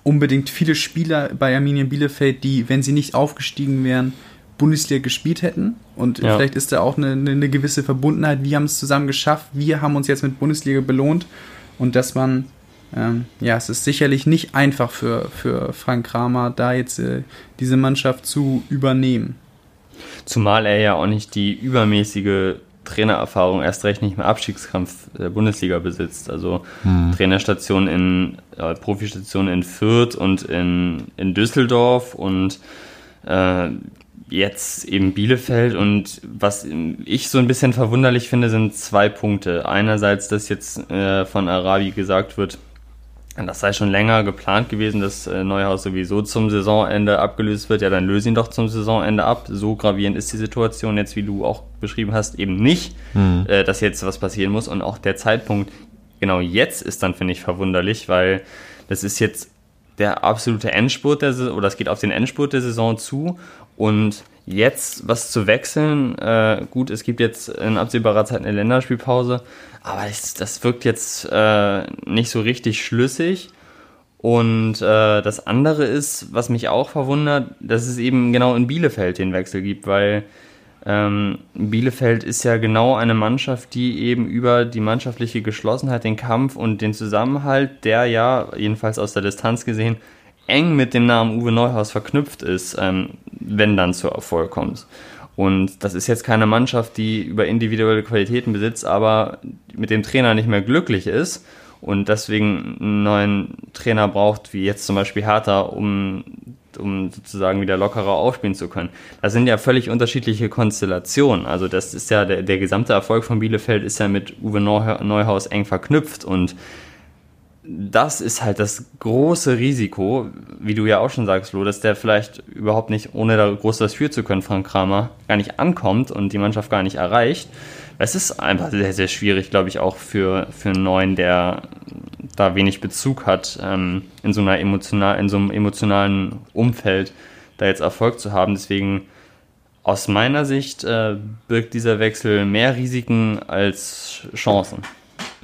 unbedingt viele Spieler bei Arminien Bielefeld, die, wenn sie nicht aufgestiegen wären, Bundesliga gespielt hätten. Und ja. vielleicht ist da auch eine, eine gewisse Verbundenheit. Wir haben es zusammen geschafft. Wir haben uns jetzt mit Bundesliga belohnt. Und dass man, ähm, ja, es ist sicherlich nicht einfach für, für Frank Kramer, da jetzt äh, diese Mannschaft zu übernehmen. Zumal er ja auch nicht die übermäßige Trainererfahrung erst recht nicht mehr Abstiegskampf der Bundesliga besitzt. Also hm. Trainerstation in äh, Profistation in Fürth und in, in Düsseldorf und äh, jetzt eben Bielefeld und was ich so ein bisschen verwunderlich finde, sind zwei Punkte. Einerseits, dass jetzt äh, von Arabi gesagt wird, das sei schon länger geplant gewesen, dass äh, Neuhaus sowieso zum Saisonende abgelöst wird. Ja, dann löse ihn doch zum Saisonende ab. So gravierend ist die Situation jetzt, wie du auch beschrieben hast, eben nicht, mhm. äh, dass jetzt was passieren muss. Und auch der Zeitpunkt genau jetzt ist dann, finde ich, verwunderlich, weil das ist jetzt der absolute Endspurt der Saison, oder es geht auf den Endspurt der Saison zu und jetzt was zu wechseln, äh, gut, es gibt jetzt in absehbarer Zeit eine Länderspielpause, aber das, das wirkt jetzt äh, nicht so richtig schlüssig. Und äh, das andere ist, was mich auch verwundert, dass es eben genau in Bielefeld den Wechsel gibt, weil ähm, Bielefeld ist ja genau eine Mannschaft, die eben über die mannschaftliche Geschlossenheit, den Kampf und den Zusammenhalt, der ja, jedenfalls aus der Distanz gesehen, eng mit dem Namen Uwe Neuhaus verknüpft ist, ähm, wenn dann zu Erfolg kommt. Und das ist jetzt keine Mannschaft, die über individuelle Qualitäten besitzt, aber mit dem Trainer nicht mehr glücklich ist und deswegen einen neuen Trainer braucht, wie jetzt zum Beispiel Hertha, um, um sozusagen wieder lockerer aufspielen zu können. Das sind ja völlig unterschiedliche Konstellationen. Also das ist ja, der, der gesamte Erfolg von Bielefeld ist ja mit Uwe Neuhaus eng verknüpft und das ist halt das große Risiko, wie du ja auch schon sagst, Flo, dass der vielleicht überhaupt nicht, ohne da groß das führen zu können, Frank Kramer, gar nicht ankommt und die Mannschaft gar nicht erreicht. Es ist einfach sehr, sehr schwierig, glaube ich, auch für, für einen Neuen, der da wenig Bezug hat, ähm, in, so einer emotional, in so einem emotionalen Umfeld da jetzt Erfolg zu haben. Deswegen aus meiner Sicht äh, birgt dieser Wechsel mehr Risiken als Chancen.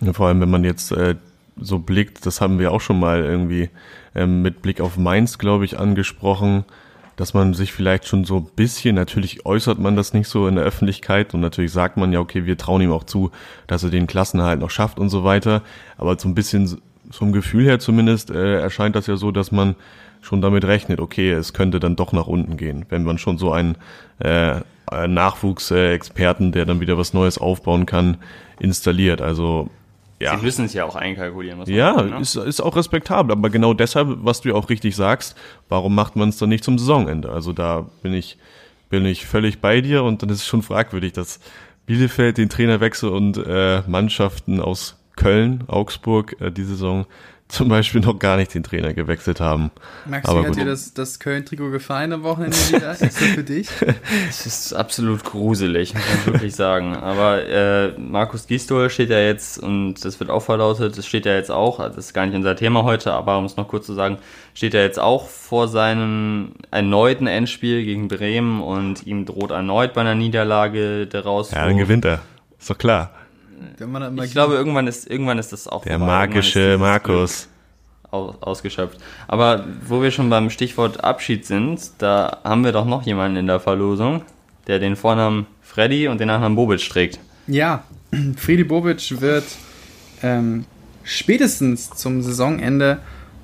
Ja, vor allem, wenn man jetzt äh, so blickt, das haben wir auch schon mal irgendwie ähm, mit Blick auf Mainz, glaube ich, angesprochen, dass man sich vielleicht schon so ein bisschen, natürlich äußert man das nicht so in der Öffentlichkeit und natürlich sagt man ja, okay, wir trauen ihm auch zu, dass er den Klassenerhalt noch schafft und so weiter, aber so ein bisschen vom Gefühl her zumindest äh, erscheint das ja so, dass man schon damit rechnet, okay, es könnte dann doch nach unten gehen, wenn man schon so einen äh, Nachwuchsexperten, der dann wieder was Neues aufbauen kann, installiert. Also Ja. Sie müssen es ja auch einkalkulieren. Man ja, sagen, ne? ist, ist auch respektabel. Aber genau deshalb, was du ja auch richtig sagst, warum macht man es dann nicht zum Saisonende? Also da bin ich, bin ich völlig bei dir und dann ist es schon fragwürdig, dass Bielefeld den Trainerwechsel und äh, Mannschaften aus Köln, Augsburg äh, die Saison zum Beispiel noch gar nicht den Trainer gewechselt haben. Max, wie hat dir das, das Köln-Trikot gefallen am Wochenende wieder? Ist das für dich? Es ist absolut gruselig, muss man wirklich sagen. Aber äh, Markus Gisdol steht ja jetzt, und das wird auch verlautet, das steht ja jetzt auch, das ist gar nicht unser Thema heute, aber um es noch kurz zu sagen, steht er jetzt auch vor seinem erneuten Endspiel gegen Bremen und ihm droht erneut bei einer Niederlage daraus. Ja, dann gewinnt er. Ist doch klar ich glaube, irgendwann ist, irgendwann ist das auch. Der magische Markus. Aus, ausgeschöpft. Aber wo wir schon beim Stichwort Abschied sind, da haben wir doch noch jemanden in der Verlosung, der den Vornamen Freddy und den Nachnamen Bobic trägt. Ja, Freddy Bobic wird ähm, spätestens zum Saisonende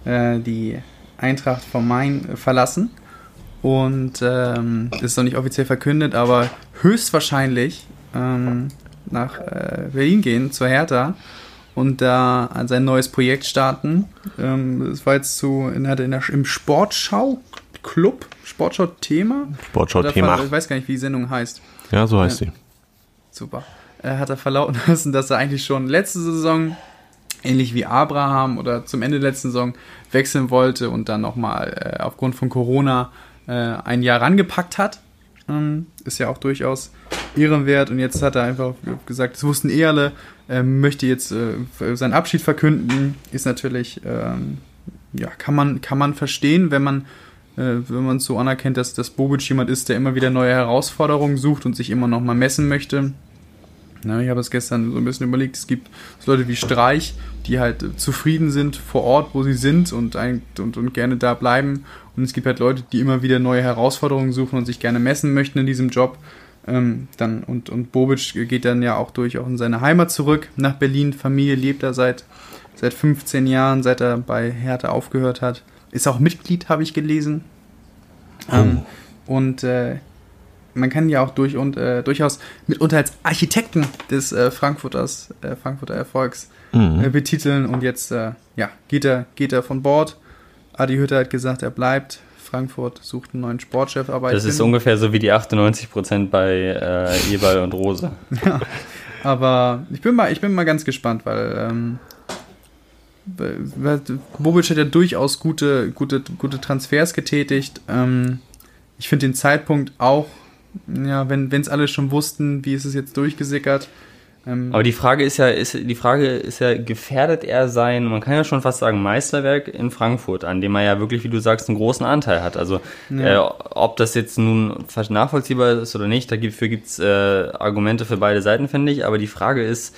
äh, die Eintracht vom Main verlassen. Und ähm, ist noch nicht offiziell verkündet, aber höchstwahrscheinlich ähm, nach äh, Berlin gehen, zur Hertha und da an sein neues Projekt starten. Ähm, das war jetzt so in, in der, im Sportschau-Club, Sportschau-Thema. Sportschau-Thema. Ich weiß gar nicht, wie die Sendung heißt. Ja, so heißt ja. sie. Super. Er hat er verlauten lassen, dass er eigentlich schon letzte Saison, ähnlich wie Abraham oder zum Ende der letzten Saison, wechseln wollte und dann nochmal äh, aufgrund von Corona äh, ein Jahr rangepackt hat. Ähm, ist ja auch durchaus ehrenwert und jetzt hat er einfach gesagt, das wussten eh alle, äh, möchte jetzt äh, seinen Abschied verkünden, ist natürlich, ähm, ja, kann man, kann man verstehen, wenn man äh, wenn man so anerkennt, dass, dass Bobic jemand ist, der immer wieder neue Herausforderungen sucht und sich immer noch mal messen möchte. Na, ich habe es gestern so ein bisschen überlegt, es gibt so Leute wie Streich, die halt zufrieden sind vor Ort, wo sie sind und, und, und gerne da bleiben. Und es gibt halt Leute, die immer wieder neue Herausforderungen suchen und sich gerne messen möchten in diesem Job. Ähm, dann, und, und Bobic geht dann ja auch durch auch in seine Heimat zurück, nach Berlin. Familie lebt er seit, seit 15 Jahren, seit er bei Hertha aufgehört hat. Ist auch Mitglied, habe ich gelesen. Oh. Ähm, und äh, man kann ja auch durch und, äh, durchaus mitunter als Architekten des äh, Frankfurters, äh, Frankfurter Erfolgs mhm. Äh, betiteln. Und jetzt äh, ja, geht, er, geht er von Bord. Adi Hütter hat gesagt, er bleibt. Frankfurt sucht einen neuen Sportchef. Aber das ist bin, ungefähr so wie die 98 Prozent bei äh, Eberl und Rose. ja, aber ich bin mal, ich bin mal ganz gespannt, weil ähm, Bobic hat ja durchaus gute, gute, gute Transfers getätigt. Ähm, ich finde den Zeitpunkt auch, ja, wenn es alle schon wussten, wie ist es jetzt durchgesickert, ähm, Aber die Frage ist ja, ist, die Frage ist ja, gefährdet er sein, man kann ja schon fast sagen, Meisterwerk in Frankfurt, an dem er ja wirklich, wie du sagst, einen großen Anteil hat. Also ja. äh, ob das jetzt nun nachvollziehbar ist oder nicht, dafür gibt es äh, Argumente für beide Seiten, finde ich. Aber die Frage ist,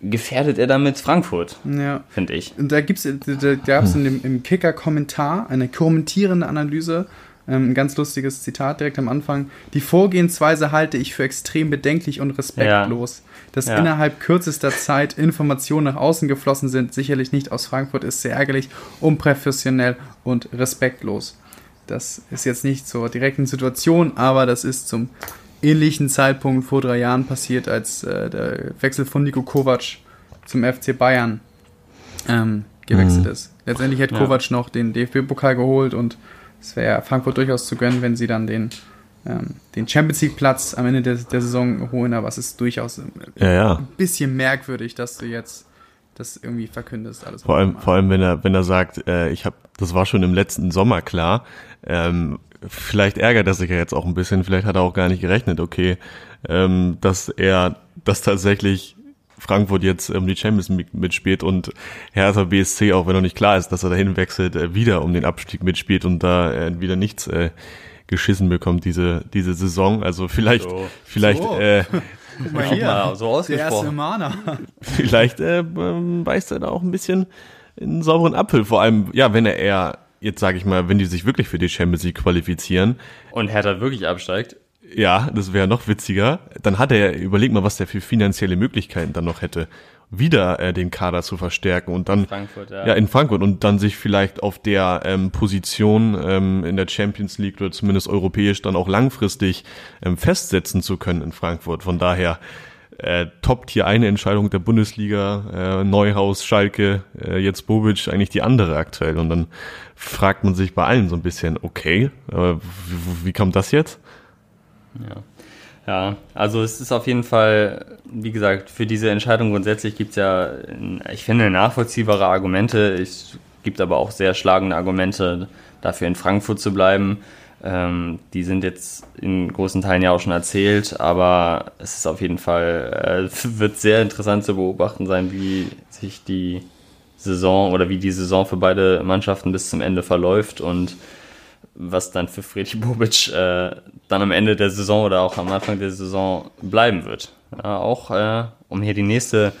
gefährdet er damit Frankfurt, ja. finde ich. Und da gibt's, da gab es im Kicker-Kommentar eine kommentierende Analyse ein ganz lustiges Zitat direkt am Anfang. Die Vorgehensweise halte ich für extrem bedenklich und respektlos. Ja. Dass ja. innerhalb kürzester Zeit Informationen nach außen geflossen sind, sicherlich nicht aus Frankfurt, ist sehr ärgerlich, unprofessionell und respektlos. Das ist jetzt nicht zur direkten Situation, aber das ist zum ähnlichen Zeitpunkt vor drei Jahren passiert, als äh, der Wechsel von Nico Kovac zum FC Bayern ähm, gewechselt mhm. ist. Letztendlich hat ja. Kovac noch den DFB-Pokal geholt und es wäre Frankfurt durchaus zu gönnen, wenn sie dann den, ähm, den Champions League Platz am Ende der, der Saison holen, aber es ist durchaus ja, ja. ein bisschen merkwürdig, dass du jetzt das irgendwie verkündest. Alles vor allem, vor allem, wenn er, wenn er sagt, äh, ich habe, das war schon im letzten Sommer klar. Ähm, vielleicht ärgert er sich ja jetzt auch ein bisschen. Vielleicht hat er auch gar nicht gerechnet, okay, ähm, dass er das tatsächlich Frankfurt jetzt um die Champions League mitspielt und Hertha BSC, auch wenn noch nicht klar ist, dass er dahin wechselt, äh, wieder um den Abstieg mitspielt und da äh, wieder nichts äh, geschissen bekommt diese diese Saison. Also vielleicht so. vielleicht so. äh, Guck mal hier, mal, so ausgesprochen. Der erste vielleicht äh, ähm, beißt er da auch ein bisschen einen sauberen Apfel. Vor allem, ja, wenn er eher jetzt sage ich mal, wenn die sich wirklich für die Champions League qualifizieren und Hertha wirklich absteigt, ja, das wäre noch witziger. Dann hat er, überleg mal, was der für finanzielle Möglichkeiten dann noch hätte, wieder äh, den Kader zu verstärken und dann Frankfurt, ja. ja in Frankfurt und dann sich vielleicht auf der ähm, Position ähm, in der Champions League oder zumindest europäisch dann auch langfristig ähm, festsetzen zu können in Frankfurt. Von daher äh, toppt hier eine Entscheidung der Bundesliga, äh, Neuhaus, Schalke, äh, jetzt Bobic eigentlich die andere aktuell. Und dann fragt man sich bei allen so ein bisschen, okay, aber wie, wie kommt das jetzt? Ja. Ja, also es ist auf jeden Fall, wie gesagt, für diese Entscheidung grundsätzlich gibt es ja, ich finde, nachvollziehbare Argumente. Es gibt aber auch sehr schlagende Argumente dafür, in Frankfurt zu bleiben. Ähm, die sind jetzt in großen Teilen ja auch schon erzählt, aber es ist auf jeden Fall, äh, wird sehr interessant zu beobachten sein, wie sich die Saison oder wie die Saison für beide Mannschaften bis zum Ende verläuft und was dann für Friedrich Bobic äh, dann am Ende der Saison oder auch am Anfang der Saison bleiben wird. Ja, auch äh, um hier die nächste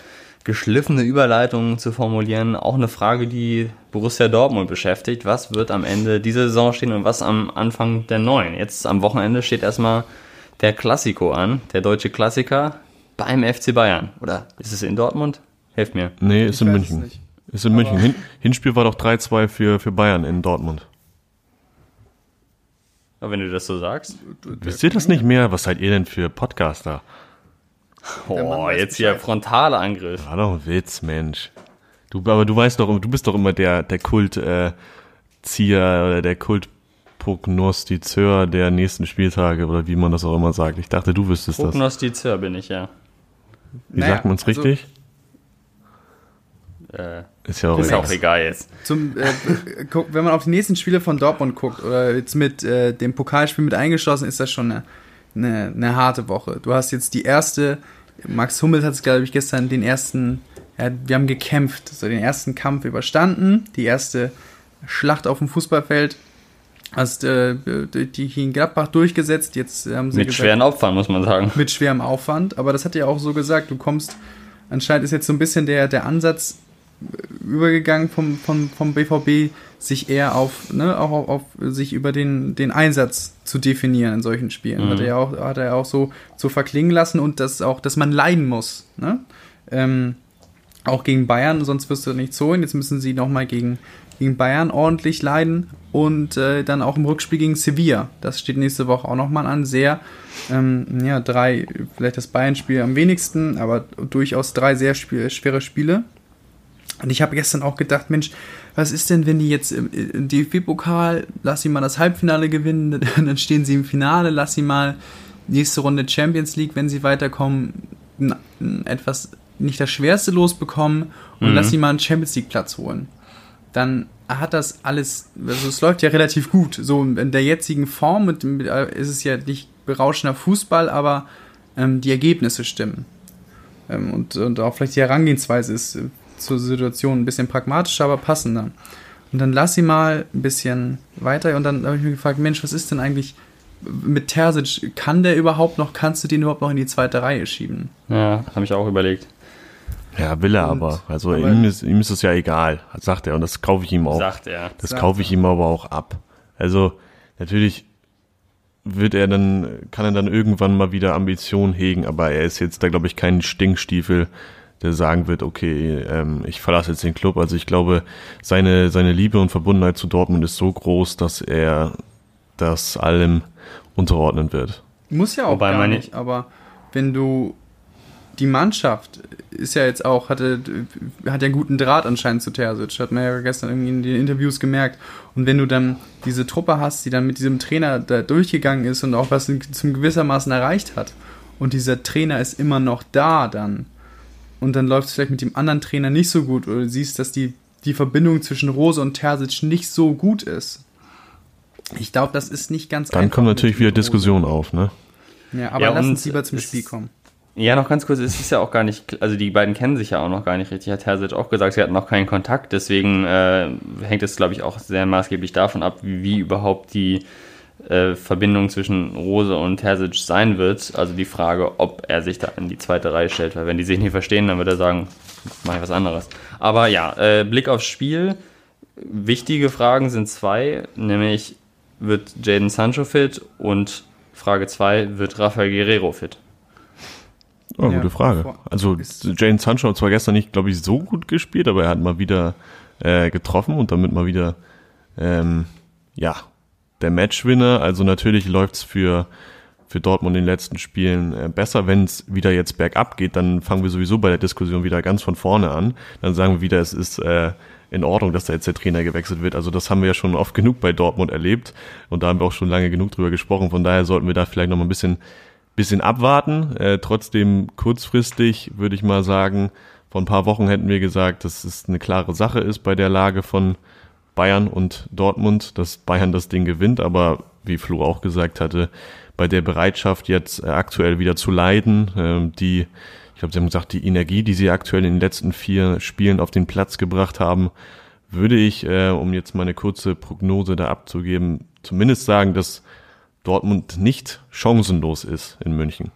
geschliffene Überleitung zu formulieren, auch eine Frage, die Borussia Dortmund beschäftigt. Was wird am Ende dieser Saison stehen und was am Anfang der neuen? Jetzt am Wochenende steht erstmal der Klassiko an, der deutsche Klassiker beim FC Bayern. Oder ist es in Dortmund? Helft mir. Nee, ist in München. Ist in München. Hin Hinspiel war doch 3-2 für, für Bayern in Dortmund. Aber wenn du das so sagst. Wisst ihr das nicht mehr? Was seid ihr denn für Podcaster? Oh, jetzt hier frontaler Angriff. War doch ein Witz, Mensch. Du, aber du weißt doch, du bist doch immer der, der Kultzieher äh, oder der Kultprognostizeur der nächsten Spieltage oder wie man das auch immer sagt. Ich dachte, du wüsstest das. Prognostizeur bin ich, ja. Wie naja, sagt man es also, richtig? Äh, ist ja auch, ist auch egal jetzt. Zum, äh, wenn man auf die nächsten Spiele von Dortmund guckt oder jetzt mit äh, dem Pokalspiel mit eingeschlossen, ist das schon eine, eine, eine, harte Woche. Du hast jetzt die erste, Max Hummels hat es, glaube ich, gestern den ersten, ja, wir haben gekämpft, so den ersten Kampf überstanden, die erste Schlacht auf dem Fußballfeld. Hast äh, die in Gladbach durchgesetzt, jetzt haben sie. Mit gesagt, schweren Aufwand, muss man sagen. Mit schwerem Aufwand, aber das hat ja auch so gesagt, du kommst, anscheinend ist jetzt so ein bisschen der, der Ansatz, übergegangen vom, vom, vom BVB, sich eher auf, ne, auch auf, auf sich über den, den Einsatz zu definieren in solchen Spielen. Mhm. Hat er ja auch, hat er auch so, so verklingen lassen und das auch, dass man leiden muss. Ne? Ähm, auch gegen Bayern, sonst wirst du nicht so hin. Jetzt müssen sie nochmal gegen, gegen Bayern ordentlich leiden und äh, dann auch im Rückspiel gegen Sevilla. Das steht nächste Woche auch nochmal an. Sehr, ähm, ja, drei, vielleicht das Bayern-Spiel am wenigsten, aber durchaus drei sehr schwere Spiele. Und ich habe gestern auch gedacht, Mensch, was ist denn, wenn die jetzt im DFB-Pokal, lass sie mal das Halbfinale gewinnen, dann stehen sie im Finale, lass sie mal nächste Runde Champions League, wenn sie weiterkommen, etwas nicht das Schwerste losbekommen und mhm. lass sie mal einen Champions League-Platz holen. Dann hat das alles, also es läuft ja relativ gut. So in der jetzigen Form mit, ist es ja nicht berauschender Fußball, aber ähm, die Ergebnisse stimmen. Ähm, und, und auch vielleicht die Herangehensweise ist zur Situation ein bisschen pragmatischer, aber passender. Und dann lass sie mal ein bisschen weiter und dann habe ich mir gefragt, Mensch, was ist denn eigentlich mit Terzic? Kann der überhaupt noch, kannst du den überhaupt noch in die zweite Reihe schieben? Ja, habe ich auch überlegt. Ja, will er und, aber. Also aber ihm, ist, ihm ist es ja egal, sagt er. Und das kaufe ich ihm auch. Sagt er. Das kaufe ich ihm aber auch ab. Also natürlich wird er dann, kann er dann irgendwann mal wieder Ambitionen hegen, aber er ist jetzt da, glaube ich, kein Stinkstiefel, der sagen wird, okay, ähm, ich verlasse jetzt den Club. Also ich glaube, seine, seine Liebe und Verbundenheit zu Dortmund ist so groß, dass er das allem unterordnen wird. Muss ja auch Wobei gar nicht, aber wenn du die Mannschaft ist ja jetzt auch, hatte, hat ja einen guten Draht anscheinend zu Terzic, hat man ja gestern irgendwie in den Interviews gemerkt. Und wenn du dann diese Truppe hast, die dann mit diesem Trainer da durchgegangen ist und auch was zum gewissermaßen erreicht hat, und dieser Trainer ist immer noch da dann, und dann läuft es vielleicht mit dem anderen Trainer nicht so gut oder du siehst, dass die, die Verbindung zwischen Rose und Terzic nicht so gut ist. Ich glaube, das ist nicht ganz Dann kommt natürlich wieder Diskussion auf, ne? Ja, aber ja, lass uns lieber zum Spiel kommen. Ja, noch ganz kurz, es ist ja auch gar nicht, also die beiden kennen sich ja auch noch gar nicht richtig, hat Terzic auch gesagt, sie hatten noch keinen Kontakt, deswegen äh, hängt es, glaube ich, auch sehr maßgeblich davon ab, wie, wie überhaupt die äh, Verbindung zwischen Rose und Terzic sein wird. Also die Frage, ob er sich da in die zweite Reihe stellt, weil wenn die sich nicht verstehen, dann wird er sagen, mach ich was anderes. Aber ja, äh, Blick aufs Spiel. Wichtige Fragen sind zwei, nämlich wird Jaden Sancho fit und Frage zwei, wird Rafael Guerrero fit? Oh, ja, gute Frage. Also Jaden Sancho hat zwar gestern nicht, glaube ich, so gut gespielt, aber er hat mal wieder äh, getroffen und damit mal wieder ähm, ja der Matchwinner. Also natürlich läuft's für für Dortmund in den letzten Spielen äh, besser. Wenn es wieder jetzt bergab geht, dann fangen wir sowieso bei der Diskussion wieder ganz von vorne an. Dann sagen wir wieder, es ist äh, in Ordnung, dass da jetzt der Trainer gewechselt wird. Also das haben wir ja schon oft genug bei Dortmund erlebt und da haben wir auch schon lange genug drüber gesprochen. Von daher sollten wir da vielleicht noch mal ein bisschen, bisschen abwarten. Äh, trotzdem kurzfristig würde ich mal sagen, vor ein paar Wochen hätten wir gesagt, dass es eine klare Sache ist bei der Lage von Bayern und Dortmund, dass Bayern das Ding gewinnt. Aber wie Flo auch gesagt hatte, bei der Bereitschaft jetzt äh, aktuell wieder zu leiden, äh, die ich glaube, Sie haben gesagt, die Energie, die Sie aktuell in den letzten vier Spielen auf den Platz gebracht haben, würde ich, äh, um jetzt mal eine kurze Prognose da abzugeben, zumindest sagen, dass Dortmund nicht chancenlos ist in München.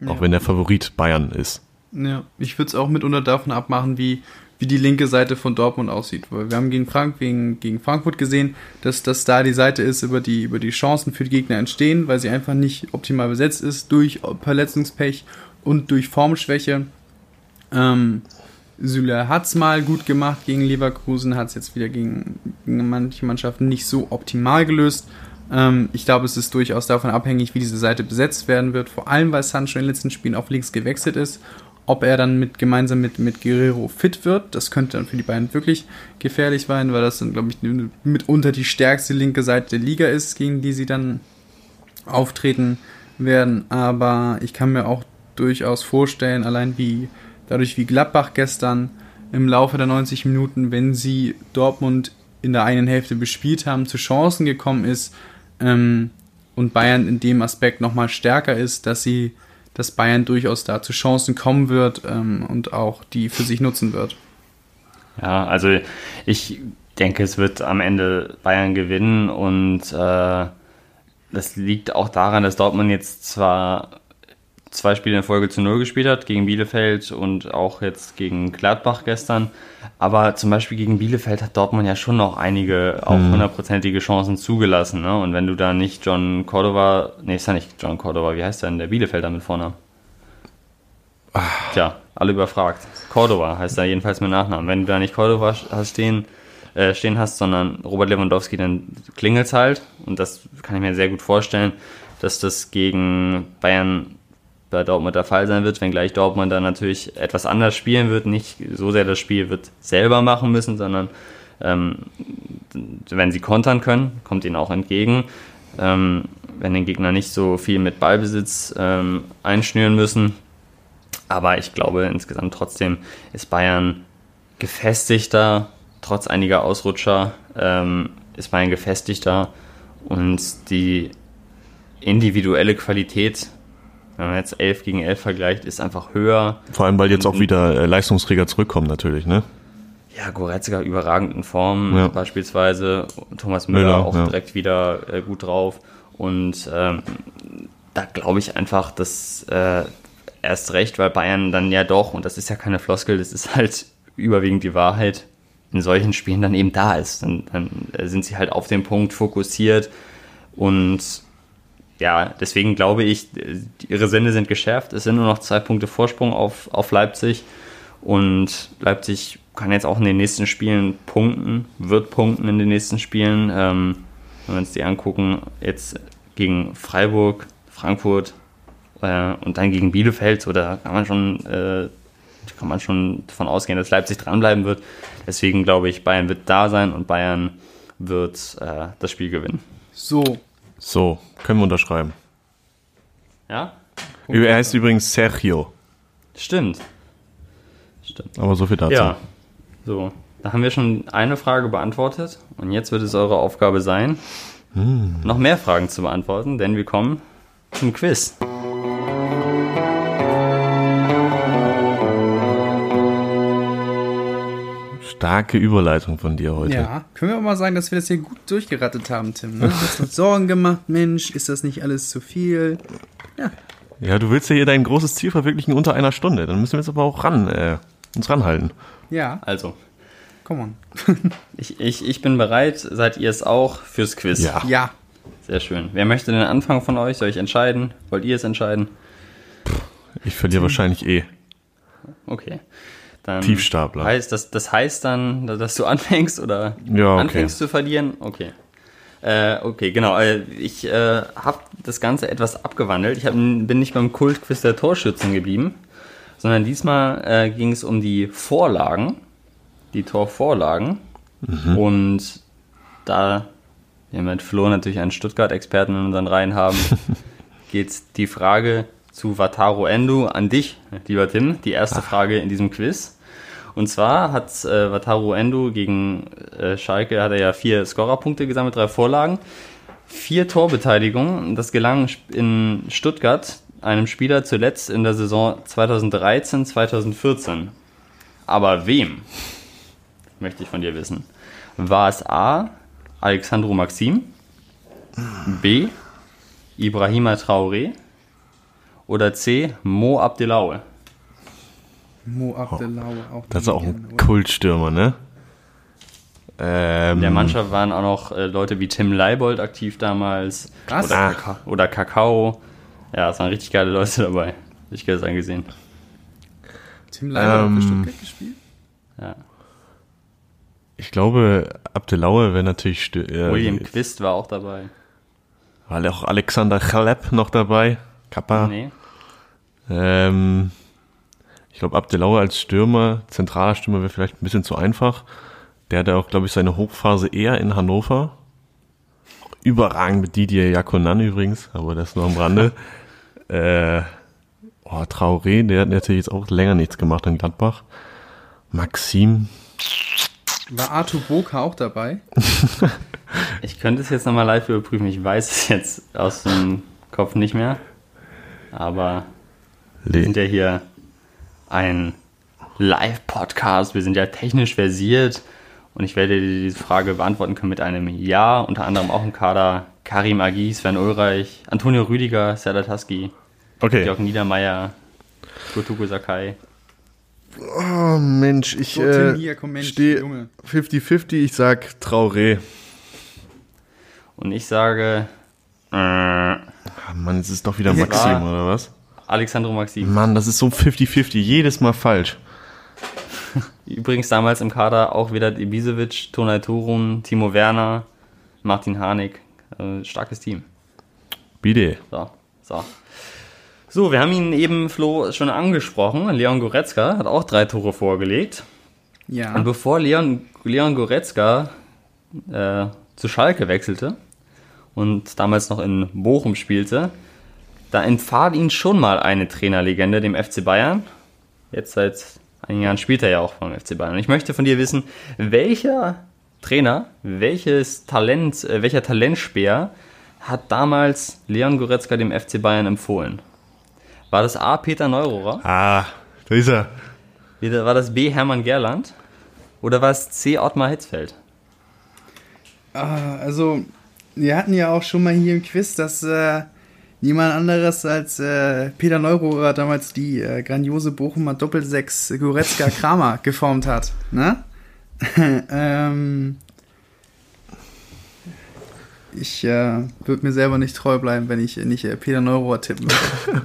Ja. Auch wenn der Favorit Bayern ist. Ja, ich würde es auch mitunter davon abmachen, wie, wie die linke Seite von Dortmund aussieht. Weil wir haben gegen, Frank, gegen, gegen Frankfurt gesehen, dass das da die Seite ist, über die, über die Chancen für die Gegner entstehen, weil sie einfach nicht optimal besetzt ist durch Verletzungspech und durch Formschwäche. Ähm, Süle hat es mal gut gemacht gegen Leverkusen, hat es jetzt wieder gegen, gegen, manche Mannschaften nicht so optimal gelöst. Ähm, ich glaube, es ist durchaus davon abhängig, wie diese Seite besetzt werden wird. Vor allem, weil Sancho in den letzten Spielen auf links gewechselt ist. Ob er dann mit, gemeinsam mit, mit Guerrero fit wird, das könnte dann für die beiden wirklich gefährlich sein, weil das dann, glaube ich, mitunter die stärkste linke Seite der Liga ist, gegen die sie dann auftreten werden. Aber ich kann mir auch durchaus vorstellen, allein wie dadurch wie Gladbach gestern im Laufe der 90 Minuten, wenn sie Dortmund in der einen Hälfte bespielt haben, zu Chancen gekommen ist ähm, und Bayern in dem Aspekt nochmal stärker ist, dass sie, dass Bayern durchaus da zu Chancen kommen wird ähm, und auch die für sich nutzen wird. Ja, also ich denke, es wird am Ende Bayern gewinnen und äh, das liegt auch daran, dass Dortmund jetzt zwar zwei Spiele in Folge zu Null gespielt hat, gegen Bielefeld und auch jetzt gegen Gladbach gestern. Aber zum Beispiel gegen Bielefeld hat Dortmund ja schon noch einige auch mhm. hundertprozentige Chancen zugelassen. Ne? Und wenn du da nicht John Cordova, nee, ist ja nicht John Cordova, wie heißt denn der Bielefelder mit Vornamen? Tja, alle überfragt. Cordova heißt er jedenfalls mit Nachnamen. Wenn du da nicht Cordova hast stehen, äh, stehen hast, sondern Robert Lewandowski, dann klingelt es halt. Und das kann ich mir sehr gut vorstellen, dass das gegen Bayern bei Dortmund der Fall sein wird, wenngleich Dortmund dann natürlich etwas anders spielen wird, nicht so sehr das Spiel wird selber machen müssen, sondern ähm, wenn sie kontern können, kommt ihnen auch entgegen. Ähm, wenn den Gegner nicht so viel mit Ballbesitz ähm, einschnüren müssen. Aber ich glaube insgesamt trotzdem ist Bayern gefestigter, trotz einiger Ausrutscher ähm, ist Bayern gefestigter und die individuelle Qualität wenn man jetzt 11 gegen 11 vergleicht, ist einfach höher. Vor allem, weil jetzt auch wieder äh, Leistungsträger zurückkommen natürlich, ne? Ja, Goretzka überragend in Form ja. beispielsweise. Thomas Müller, Müller auch ja. direkt wieder äh, gut drauf. Und ähm, da glaube ich einfach, dass äh, erst recht, weil Bayern dann ja doch, und das ist ja keine Floskel, das ist halt überwiegend die Wahrheit, in solchen Spielen dann eben da ist. Dann, dann sind sie halt auf den Punkt fokussiert und ja, deswegen glaube ich, ihre Sinne sind geschärft. Es sind nur noch zwei Punkte Vorsprung auf, auf Leipzig. Und Leipzig kann jetzt auch in den nächsten Spielen punkten, wird punkten in den nächsten Spielen. Ähm, wenn wir uns die angucken, jetzt gegen Freiburg, Frankfurt äh, und dann gegen Bielefeld, oder kann man schon, äh, kann man schon davon ausgehen, dass Leipzig dranbleiben wird. Deswegen glaube ich, Bayern wird da sein und Bayern wird äh, das Spiel gewinnen. So, so, können wir unterschreiben. Ja? Er heißt übrigens Sergio. Stimmt. Stimmt. Aber so viel dazu. Ja. So, da haben wir schon eine Frage beantwortet und jetzt wird es eure Aufgabe sein, hm. noch mehr Fragen zu beantworten, denn wir kommen zum Quiz. Starke Überleitung von dir heute. Ja, können wir auch mal sagen, dass wir das hier gut durchgerattet haben, Tim. Ne? Du hast uns Sorgen gemacht, Mensch, ist das nicht alles zu viel? Ja. Ja, du willst ja hier dein großes Ziel verwirklichen unter einer Stunde. Dann müssen wir jetzt aber auch ran, äh, uns ranhalten. Ja. Also. Komm on. ich, ich, ich bin bereit. Seid ihr es auch fürs Quiz? Ja. Ja. Sehr schön. Wer möchte den Anfang von euch? Soll ich entscheiden? Wollt ihr es entscheiden? Ich verliere wahrscheinlich eh. Okay. Dann Tiefstapler. Heißt, das, das heißt dann, dass du anfängst oder ja, okay. anfängst zu verlieren? Okay. Äh, okay, genau. Äh, ich äh, habe das Ganze etwas abgewandelt. Ich hab, bin nicht beim Kultquiz der Torschützen geblieben, sondern diesmal äh, ging es um die Vorlagen, die Torvorlagen. Mhm. Und da wir mit Flo natürlich einen Stuttgart-Experten in unseren Reihen haben, geht die Frage zu Wataru Endo an dich, lieber Tim. Die erste Ach. Frage in diesem Quiz. Und zwar hat äh, Wataru Endo gegen äh, Schalke, hat er ja vier Scorerpunkte gesammelt, drei Vorlagen, vier Torbeteiligungen. Das gelang in Stuttgart einem Spieler zuletzt in der Saison 2013, 2014. Aber wem? Möchte ich von dir wissen. War es A. Alexandro Maxim, B. Ibrahima Traoré oder C. Mo Abdelaue? Mo Abdelaue auch. Das ist auch ein Kultstürmer, ne? Ähm, In der Mannschaft waren auch noch äh, Leute wie Tim Leibold aktiv damals. Krass. Oder, Kaka oder Kakao. Ja, es waren richtig geile Leute dabei. Ich das angesehen. Tim Leibold ähm, hat für Stuttgart gespielt? Ja. Ich glaube, Abdelaue wäre natürlich. Äh, William Quist war auch dabei. War auch Alexander Chalep noch dabei? Kappa? Nee. Ähm, ich glaube, Abdelaue als Stürmer, zentraler Stürmer wäre vielleicht ein bisschen zu einfach. Der hatte auch, glaube ich, seine Hochphase eher in Hannover. Überragend mit Didier Jakonan übrigens, aber das noch am Rande. äh, oh, Traoré, der hat natürlich jetzt auch länger nichts gemacht in Gladbach. Maxim, war Arthur Boka auch dabei? ich könnte es jetzt nochmal live überprüfen. Ich weiß es jetzt aus dem Kopf nicht mehr. Aber wir sind ja hier ein Live-Podcast. Wir sind ja technisch versiert. Und ich werde dir diese Frage beantworten können mit einem Ja. Unter anderem auch im Kader Karim Agi, Sven Ulreich, Antonio Rüdiger, Serdar Taski, okay. Jörg Niedermeyer, Gotuko Sakai. Oh Mensch, ich äh, stehe 50-50, ich sag Traoré. Und ich sage. Äh, Ach Mann, es ist doch wieder Maxim, oder was? Alexandro Maxim. Mann, das ist so 50-50, jedes Mal falsch. Übrigens damals im Kader auch wieder Ibisevic, Tonai Turun, Timo Werner, Martin Harnik. Äh, starkes Team. Bitte. So, so. So, wir haben ihn eben, Flo, schon angesprochen. Leon Goretzka hat auch drei Tore vorgelegt. Ja. Und bevor Leon, Leon Goretzka äh, zu Schalke wechselte und damals noch in Bochum spielte, da empfahl ihn schon mal eine Trainerlegende, dem FC Bayern. Jetzt seit einigen Jahren spielt er ja auch beim FC Bayern. Und ich möchte von dir wissen, welcher Trainer, welches Talent, äh, welcher Talentspeer hat damals Leon Goretzka dem FC Bayern empfohlen? War das A. Peter Neurohrer? Ah, da ist er. War das B. Hermann Gerland? Oder war es C. Ottmar Hitzfeld? Ah, also, wir hatten ja auch schon mal hier im Quiz, dass äh, niemand anderes als äh, Peter Neurohrer damals die äh, grandiose Bochumer Doppelsechs Goretzka Kramer geformt hat. Ne? ähm, ich äh, würde mir selber nicht treu bleiben, wenn ich nicht äh, Peter Neurohrer tippen würde.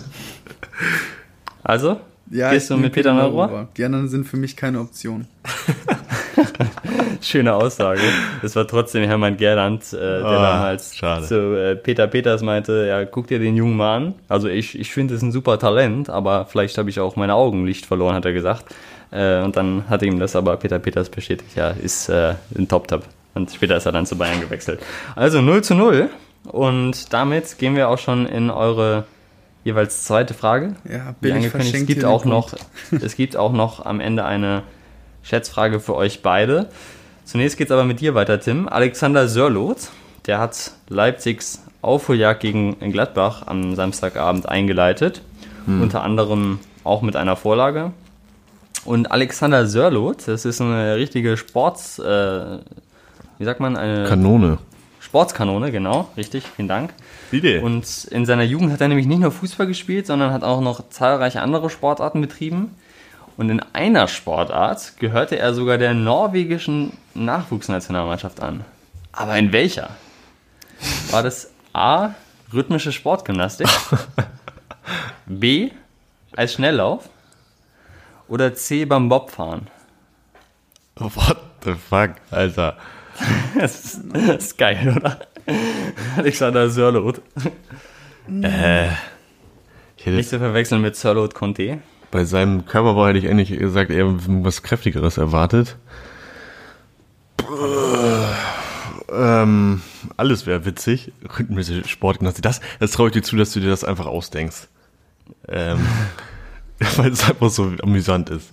Also? Ja, Gehst du mit Peter, Peter Neurohrer? Die anderen sind für mich keine Option. Schöne Aussage. Es war trotzdem Hermann Gerland, äh, der oh, damals schade. zu äh, Peter Peters meinte, ja, guck dir den Jungen mal an. Also ich, ich finde es ein super Talent, aber vielleicht habe ich auch meine Augenlicht verloren, hat er gesagt. Äh, und dann hat ihm das aber Peter Peters bestätigt, ja, ist äh, ein Top-Top. Und später ist er dann zu Bayern gewechselt. Also 0 zu 0. Und damit gehen wir auch schon in eure jeweils zweite Frage. Ja, bin ich es gibt auch noch, es gibt auch noch am Ende eine Schätzfrage für euch beide. Zunächst geht es aber mit dir weiter, Tim. Alexander Sörloth, der hat Leipzigs Aufholjagd gegen Gladbach am Samstagabend eingeleitet. Hm. Unter anderem auch mit einer Vorlage. Und Alexander Sörloth, das ist eine richtige Sports, äh, wie sagt man, eine Kanone. Sportskanone, genau, richtig, vielen Dank. Bitte. Und in seiner Jugend hat er nämlich nicht nur Fußball gespielt, sondern hat auch noch zahlreiche andere Sportarten betrieben. Und in einer Sportart gehörte er sogar der norwegischen Nachwuchsnationalmannschaft an. Aber in welcher? War das A. Rhythmische Sportgymnastik? B. Als Schnelllauf? Oder C. Beim Bobfahren? What the fuck, Alter? das, ist, das ist geil, oder? Alexander Sörloth. Äh, Nicht zu verwechseln mit Sörloth Conte. Bei seinem Körperbau hätte ich eigentlich gesagt, eher was kräftigeres erwartet. Ähm, alles wäre witzig. Rhythmische Sportgymnastik. Das, das traue ich dir zu, dass du dir das einfach ausdenkst. Ähm, weil es einfach so amüsant ist.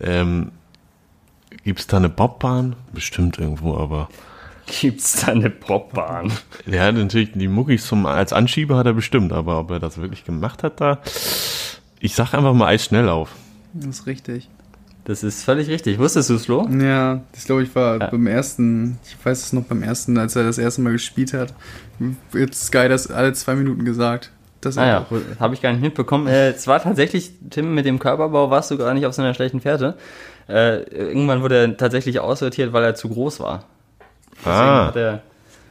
Ähm, Gibt es da eine Bobbahn? Bestimmt irgendwo, aber. Gibt's da eine Bobbahn? Ja, natürlich, die Muckis zum, als Anschieber hat er bestimmt, aber ob er das wirklich gemacht hat da. Ich sag einfach mal Eisschnelllauf. Das ist richtig. Das ist völlig richtig. Wusstest du es, Flo? Ja, das glaube ich war Ja. beim ersten, ich weiß es noch beim ersten, als er das erste Mal gespielt hat. Jetzt Sky das alle zwei Minuten gesagt. Das Ah ja, habe ich gar nicht mitbekommen. Äh, es war tatsächlich, Tim, mit dem Körperbau warst du gar nicht auf so einer schlechten Fährte. Äh, irgendwann wurde er tatsächlich aussortiert, weil er zu groß war. Deswegen Ah. hat er,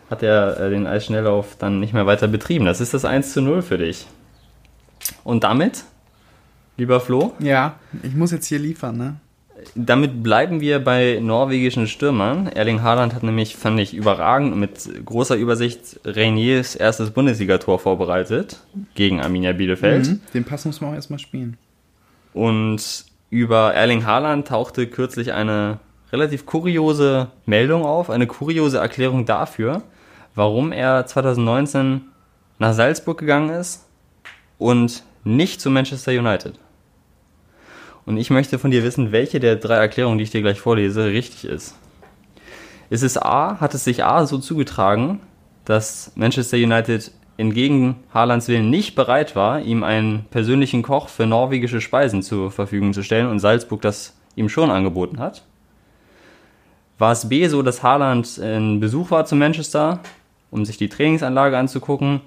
hat er äh, den Eisschnelllauf dann nicht mehr weiter betrieben. Das ist das 1 zu 0 für dich. Und damit, lieber Flo, Ja, ich muss jetzt hier liefern, ne? damit bleiben wir bei norwegischen Stürmern. Erling Haaland hat nämlich, fand ich, überragend mit großer Übersicht Reiniers erstes Bundesligator vorbereitet gegen Arminia Bielefeld. Mhm. Den Pass muss man auch erstmal spielen. Und über Erling Haaland tauchte kürzlich eine relativ kuriose Meldung auf, eine kuriose Erklärung dafür, warum er 2019 nach Salzburg gegangen ist und nicht zu Manchester United. Und ich möchte von dir wissen, welche der drei Erklärungen, die ich dir gleich vorlese, richtig ist. Ist es A, hat es sich A so zugetragen, dass Manchester United entgegen Haalands Willen nicht bereit war, ihm einen persönlichen Koch für norwegische Speisen zur Verfügung zu stellen und Salzburg das ihm schon angeboten hat? War es B so, dass Haaland in Besuch war zu Manchester, um sich die Trainingsanlage anzugucken?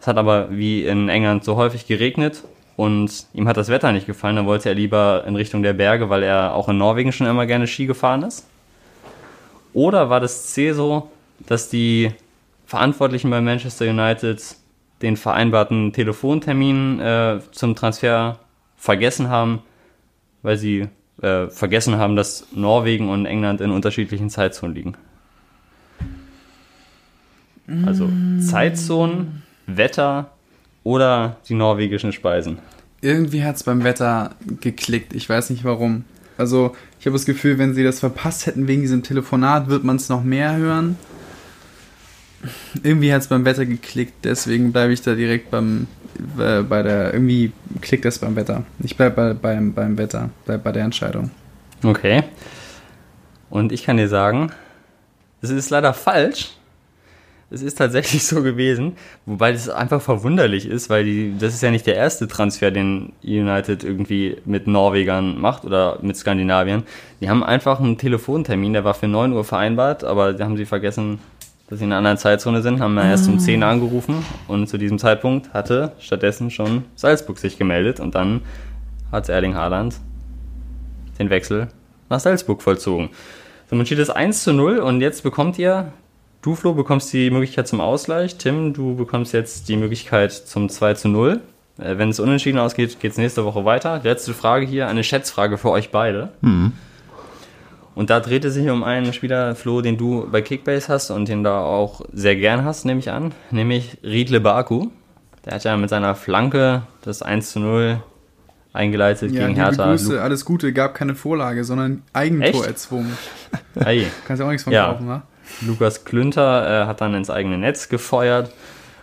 Es hat aber wie in England so häufig geregnet und ihm hat das Wetter nicht gefallen, dann wollte er lieber in Richtung der Berge, weil er auch in Norwegen schon immer gerne Ski gefahren ist? Oder war das C so, dass die Verantwortlichen bei Manchester United den vereinbarten Telefontermin äh, zum Transfer vergessen haben, weil sie äh, vergessen haben, dass Norwegen und England in unterschiedlichen Zeitzonen liegen? Also Zeitzonen, Wetter oder die norwegischen Speisen. Irgendwie hat es beim Wetter geklickt. Ich weiß nicht warum. Also, ich habe das Gefühl, wenn sie das verpasst hätten wegen diesem Telefonat, wird man es noch mehr hören. Irgendwie hat es beim Wetter geklickt, deswegen bleibe ich da direkt beim äh, bei der irgendwie klickt das beim Wetter. Ich bleibe bei, beim, beim Wetter, bleib bei der Entscheidung. Okay. Und ich kann dir sagen, es ist leider falsch. Es ist tatsächlich so gewesen, wobei das einfach verwunderlich ist, weil die, das ist ja nicht der erste Transfer, den United irgendwie mit Norwegern macht oder mit Skandinavien. Die haben einfach einen Telefontermin, der war für 9 Uhr vereinbart, aber da haben sie vergessen, dass sie in einer anderen Zeitzone sind, haben wir erst um 10 Uhr angerufen und zu diesem Zeitpunkt hatte stattdessen schon Salzburg sich gemeldet und dann hat Erling Haaland den Wechsel nach Salzburg vollzogen. So, man steht es 1 zu 0 und jetzt bekommt ihr, du Flo bekommst die Möglichkeit zum Ausgleich, Tim, du bekommst jetzt die Möglichkeit zum 2 zu 0. Äh, Wenn es unentschieden ausgeht, geht es nächste Woche weiter. Letzte Frage hier, eine Schätzfrage für euch beide. Und da dreht es sich um einen Spieler, Flo, den du bei Kickbase hast und den du auch sehr gern hast, nehme ich an, nämlich Riedle Baku. Der hat ja mit seiner Flanke das 1 zu 0 eingeleitet Ja, gegen Hertha. Grüße, alles Gute, gab keine Vorlage, sondern Eigentor Echt? erzwungen. Hey. Kannst ja auch nichts von Ja. kaufen, wa? Lukas Klünter äh, hat dann ins eigene Netz gefeuert.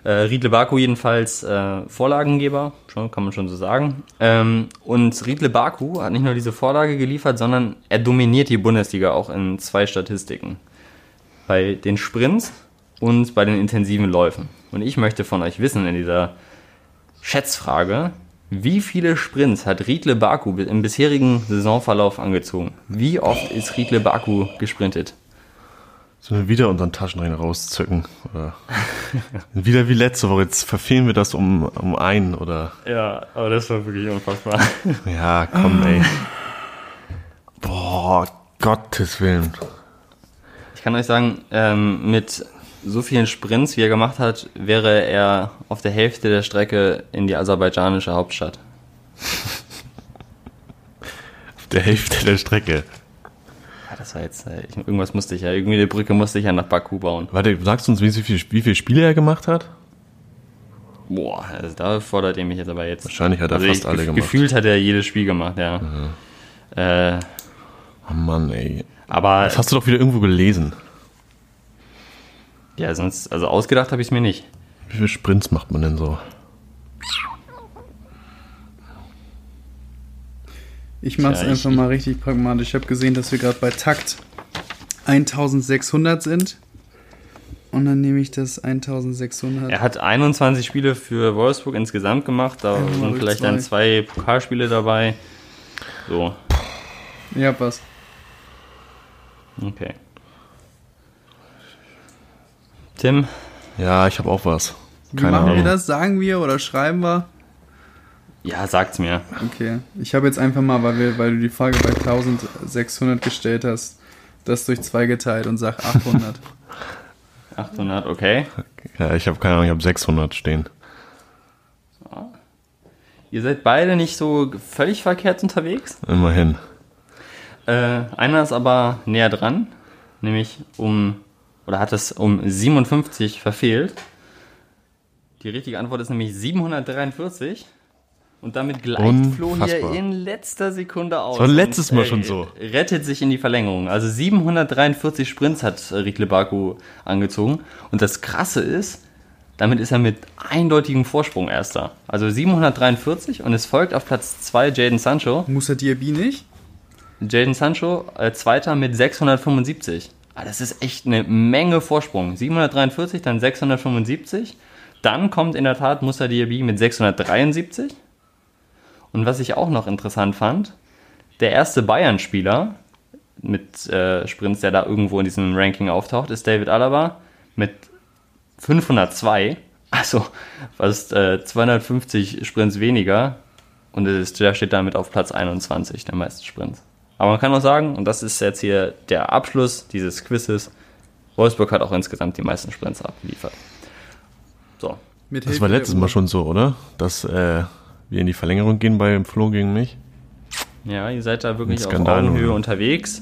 Äh, Riedle Baku jedenfalls äh, Vorlagengeber, schon, kann man schon so sagen. Ähm, und Riedle Baku hat nicht nur diese Vorlage geliefert, sondern er dominiert die Bundesliga auch in zwei Statistiken. Bei den Sprints und bei den intensiven Läufen. Und ich möchte von euch wissen in dieser Schätzfrage, wie viele Sprints hat Riedle Baku im bisherigen Saisonverlauf angezogen? Wie oft ist Riedle Baku gesprintet? Sollen wir wieder unseren Taschenrechner rauszücken? Oder wieder wie letzte Woche. Jetzt verfehlen wir das um, um einen oder. Ja, aber das war wirklich unfassbar. Ja, komm, ey. Boah, Gottes Willen. Ich kann euch sagen, ähm, mit so vielen Sprints, wie er gemacht hat, wäre er auf der Hälfte der Strecke in die aserbaidschanische Hauptstadt. Auf der Hälfte der Strecke. Ja, das war jetzt, äh, ich- irgendwas musste ich ja, irgendwie eine Brücke musste ich ja nach Baku bauen. Warte, sagst du uns, wie viel, wie viele Spiele er gemacht hat? Boah, also da fordert ihr mich jetzt aber jetzt. Wahrscheinlich hat er also fast ich, alle gemacht. Gefühlt hat er jedes Spiel gemacht, ja. Äh, Oh Mann, ey. aber, Das hast du doch wieder irgendwo gelesen. ja, sonst, also ausgedacht habe ich es mir nicht. Wie viele Sprints macht man denn so? Ich mache es ich- einfach mal richtig pragmatisch. Ich habe gesehen, dass wir gerade bei Takt 1600 sind. Und dann nehme ich das 1600. Er hat 21 Spiele für Wolfsburg insgesamt gemacht, da mal sind vielleicht zwei. dann zwei Pokalspiele dabei. So, Ja, passt. okay. Tim, Ja, ich habe auch was. Wie Keine machen wir Ahnung. das? Sagen wir oder schreiben wir? Ja, sagt's mir. Okay. Ich habe jetzt einfach mal, weil, wir, weil du die Frage bei 1600 gestellt hast, das durch zwei geteilt und sag 800. 800, okay. Ja, ich habe keine Ahnung, ich habe 600 stehen. Ihr seid beide nicht so völlig verkehrt unterwegs. Immerhin. Äh, einer ist aber näher dran, nämlich um, oder hat es um 57 verfehlt. Die richtige Antwort ist nämlich 743. Und damit gleicht Flo hier Unfassbar. in letzter Sekunde aus. Das war letztes und, Mal schon so. Rettet sich in die Verlängerung. Also 743 Sprints hat äh, Rikle Baku angezogen. Und das Krasse ist, damit ist er mit eindeutigem Vorsprung Erster. Also 743 und es folgt auf Platz 2 Jaden Sancho. Musa Diaby nicht? Jaden Sancho, äh, Zweiter mit 675. Ah, das ist echt eine Menge Vorsprung. 743, dann 675. Dann kommt in der Tat Musa Diaby mit 673. Und was ich auch noch interessant fand, der erste Bayern-Spieler mit äh, Sprints, der da irgendwo in diesem Ranking auftaucht, ist David Alaba mit 502. Also fast äh, 250 Sprints weniger. Und ist, der steht damit auf Platz 21 der meisten Sprints. Aber man kann auch sagen, und das ist jetzt hier der Abschluss dieses Quizzes, Wolfsburg hat auch insgesamt die meisten Sprints abgeliefert. So, Mit Das war letztes. Mal schon so, oder? Dass äh, wir in die Verlängerung gehen bei Flo gegen mich. ja, ihr seid da wirklich auf Augenhöhe oder? unterwegs,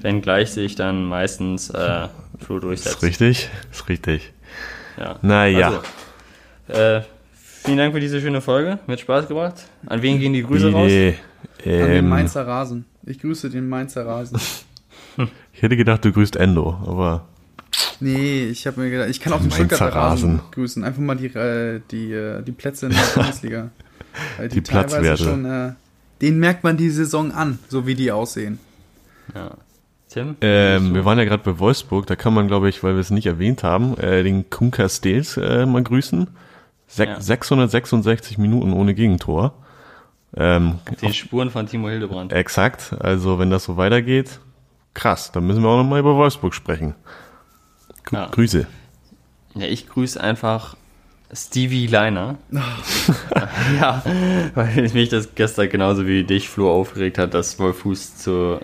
wenngleich sich dann meistens äh, Flo Ist durchsetzt. richtig? Ist richtig. Ja. Naja. Also, äh, vielen Dank für diese schöne Folge. Mir hat Spaß gemacht. An wen gehen die Grüße raus? Nee, An den ähm, Mainzer Rasen. Ich grüße den Mainzer Rasen. ich hätte gedacht, du grüßt Endo, aber Nee, ich habe mir gedacht, ich kann auch den Mainzer Stuttgarter Rasen Rasen. grüßen. Einfach mal die, äh, die, äh, die Plätze in der Bundesliga. Weil Die Platzwerte. schon, äh, den merkt man die Saison an, so wie die aussehen. Ja. Tim? ähm, wir waren ja gerade bei Wolfsburg, da kann man, glaube ich, weil wir es nicht erwähnt haben, äh, den Kunka Stels äh, mal grüßen. Sek Ja. 666 Minuten ohne Gegentor. Ähm, die Spuren von Timo Hildebrand. exakt, also wenn das so weitergeht, krass, dann müssen wir auch nochmal über Wolfsburg sprechen. Gr Ja. Grüße. Ja, ich grüße einfach Stevie Leiner. ja, weil mich das gestern genauso wie dich, Flo, aufgeregt hat, dass Wolf Fuß zu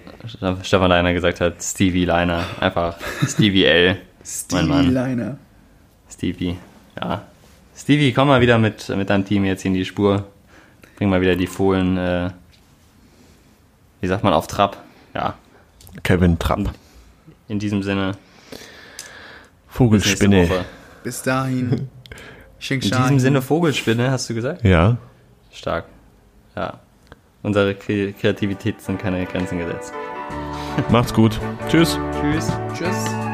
Stefan Leiner gesagt hat, Stevie Leiner. Einfach Stevie L. Stevie Mann. Leiner. Stevie. Ja. Stevie, komm mal wieder mit, mit deinem Team jetzt in die Spur. Bring mal wieder die Fohlen, äh, wie sagt man, auf Trab. Ja, Kevin Trapp. in diesem Sinne. Vogelspinne. Bis dahin. Sheng In diesem Sinne Vogelspinne, hast du gesagt? Ja. Stark. Ja. Unsere Kre- Kreativität sind keine Grenzen gesetzt. Macht's gut. Tschüss. Tschüss. Tschüss.